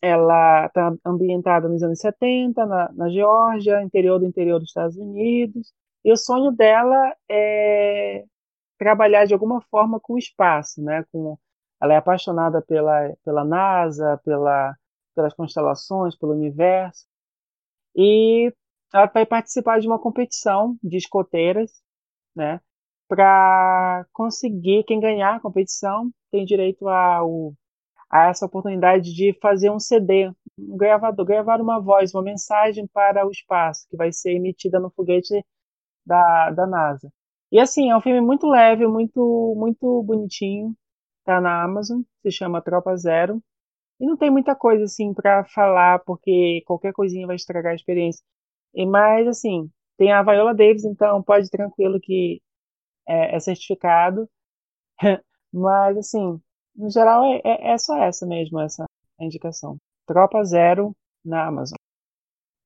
ela está ambientada nos anos 70, na, na Geórgia, interior do interior dos Estados Unidos, e o sonho dela é trabalhar de alguma forma com o espaço, né? Com, ela é apaixonada pela, pela NASA, pela, pelas constelações, pelo universo, e ela vai participar de uma competição de escoteiras, né? Para conseguir, quem ganhar a competição tem direito ao a essa oportunidade de fazer um CD, um gravador, gravar uma voz, uma mensagem para o espaço, que vai ser emitida no foguete da, da NASA. E assim, é um filme muito leve, muito, muito bonitinho, tá na Amazon, se chama Tropa Zero. E não tem muita coisa assim para falar, porque qualquer coisinha vai estragar a experiência. E mais assim, tem a Viola Davis, então pode tranquilo que é, é certificado. Mas assim, no geral, é, é, é só essa mesmo, essa indicação. Tropa Zero na Amazon.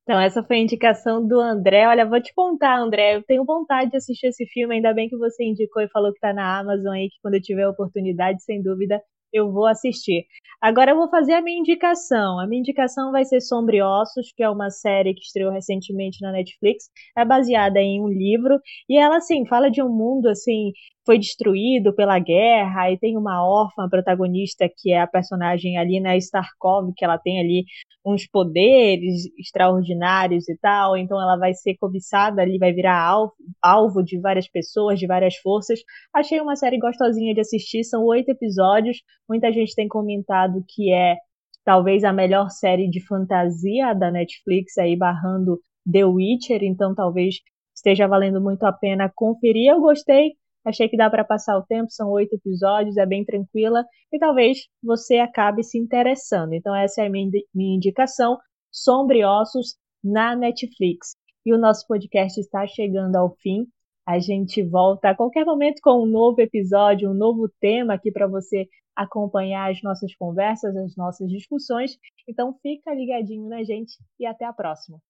Então, essa foi a indicação do André. Olha, vou te contar, André, eu tenho vontade de assistir esse filme, ainda bem que você indicou e falou que está na Amazon aí, que quando eu tiver a oportunidade, sem dúvida, eu vou assistir. Agora eu vou fazer a minha indicação. A minha indicação vai ser Sombriossos, que é uma série que estreou recentemente na Netflix. É baseada em um livro e ela assim fala de um mundo assim foi destruído pela guerra e tem uma órfã protagonista que é a personagem Alina Starkov, que ela tem ali uns poderes extraordinários e tal, então ela vai ser cobiçada ali, vai virar alvo, alvo de várias pessoas, de várias forças. Achei uma série gostosinha de assistir, são oito episódios, muita gente tem comentado que é talvez a melhor série de fantasia da Netflix, aí barrando The Witcher, então talvez esteja valendo muito a pena conferir. Eu gostei, Achei que dá para passar o tempo, são oito episódios, é bem tranquila e talvez você acabe se interessando. Então, essa é a minha, indicação: Sombriossos na Netflix. E o nosso podcast está chegando ao fim. A gente volta a qualquer momento com um novo episódio, um novo tema aqui para você acompanhar as nossas conversas, as nossas discussões. Então fica ligadinho na gente e até a próxima.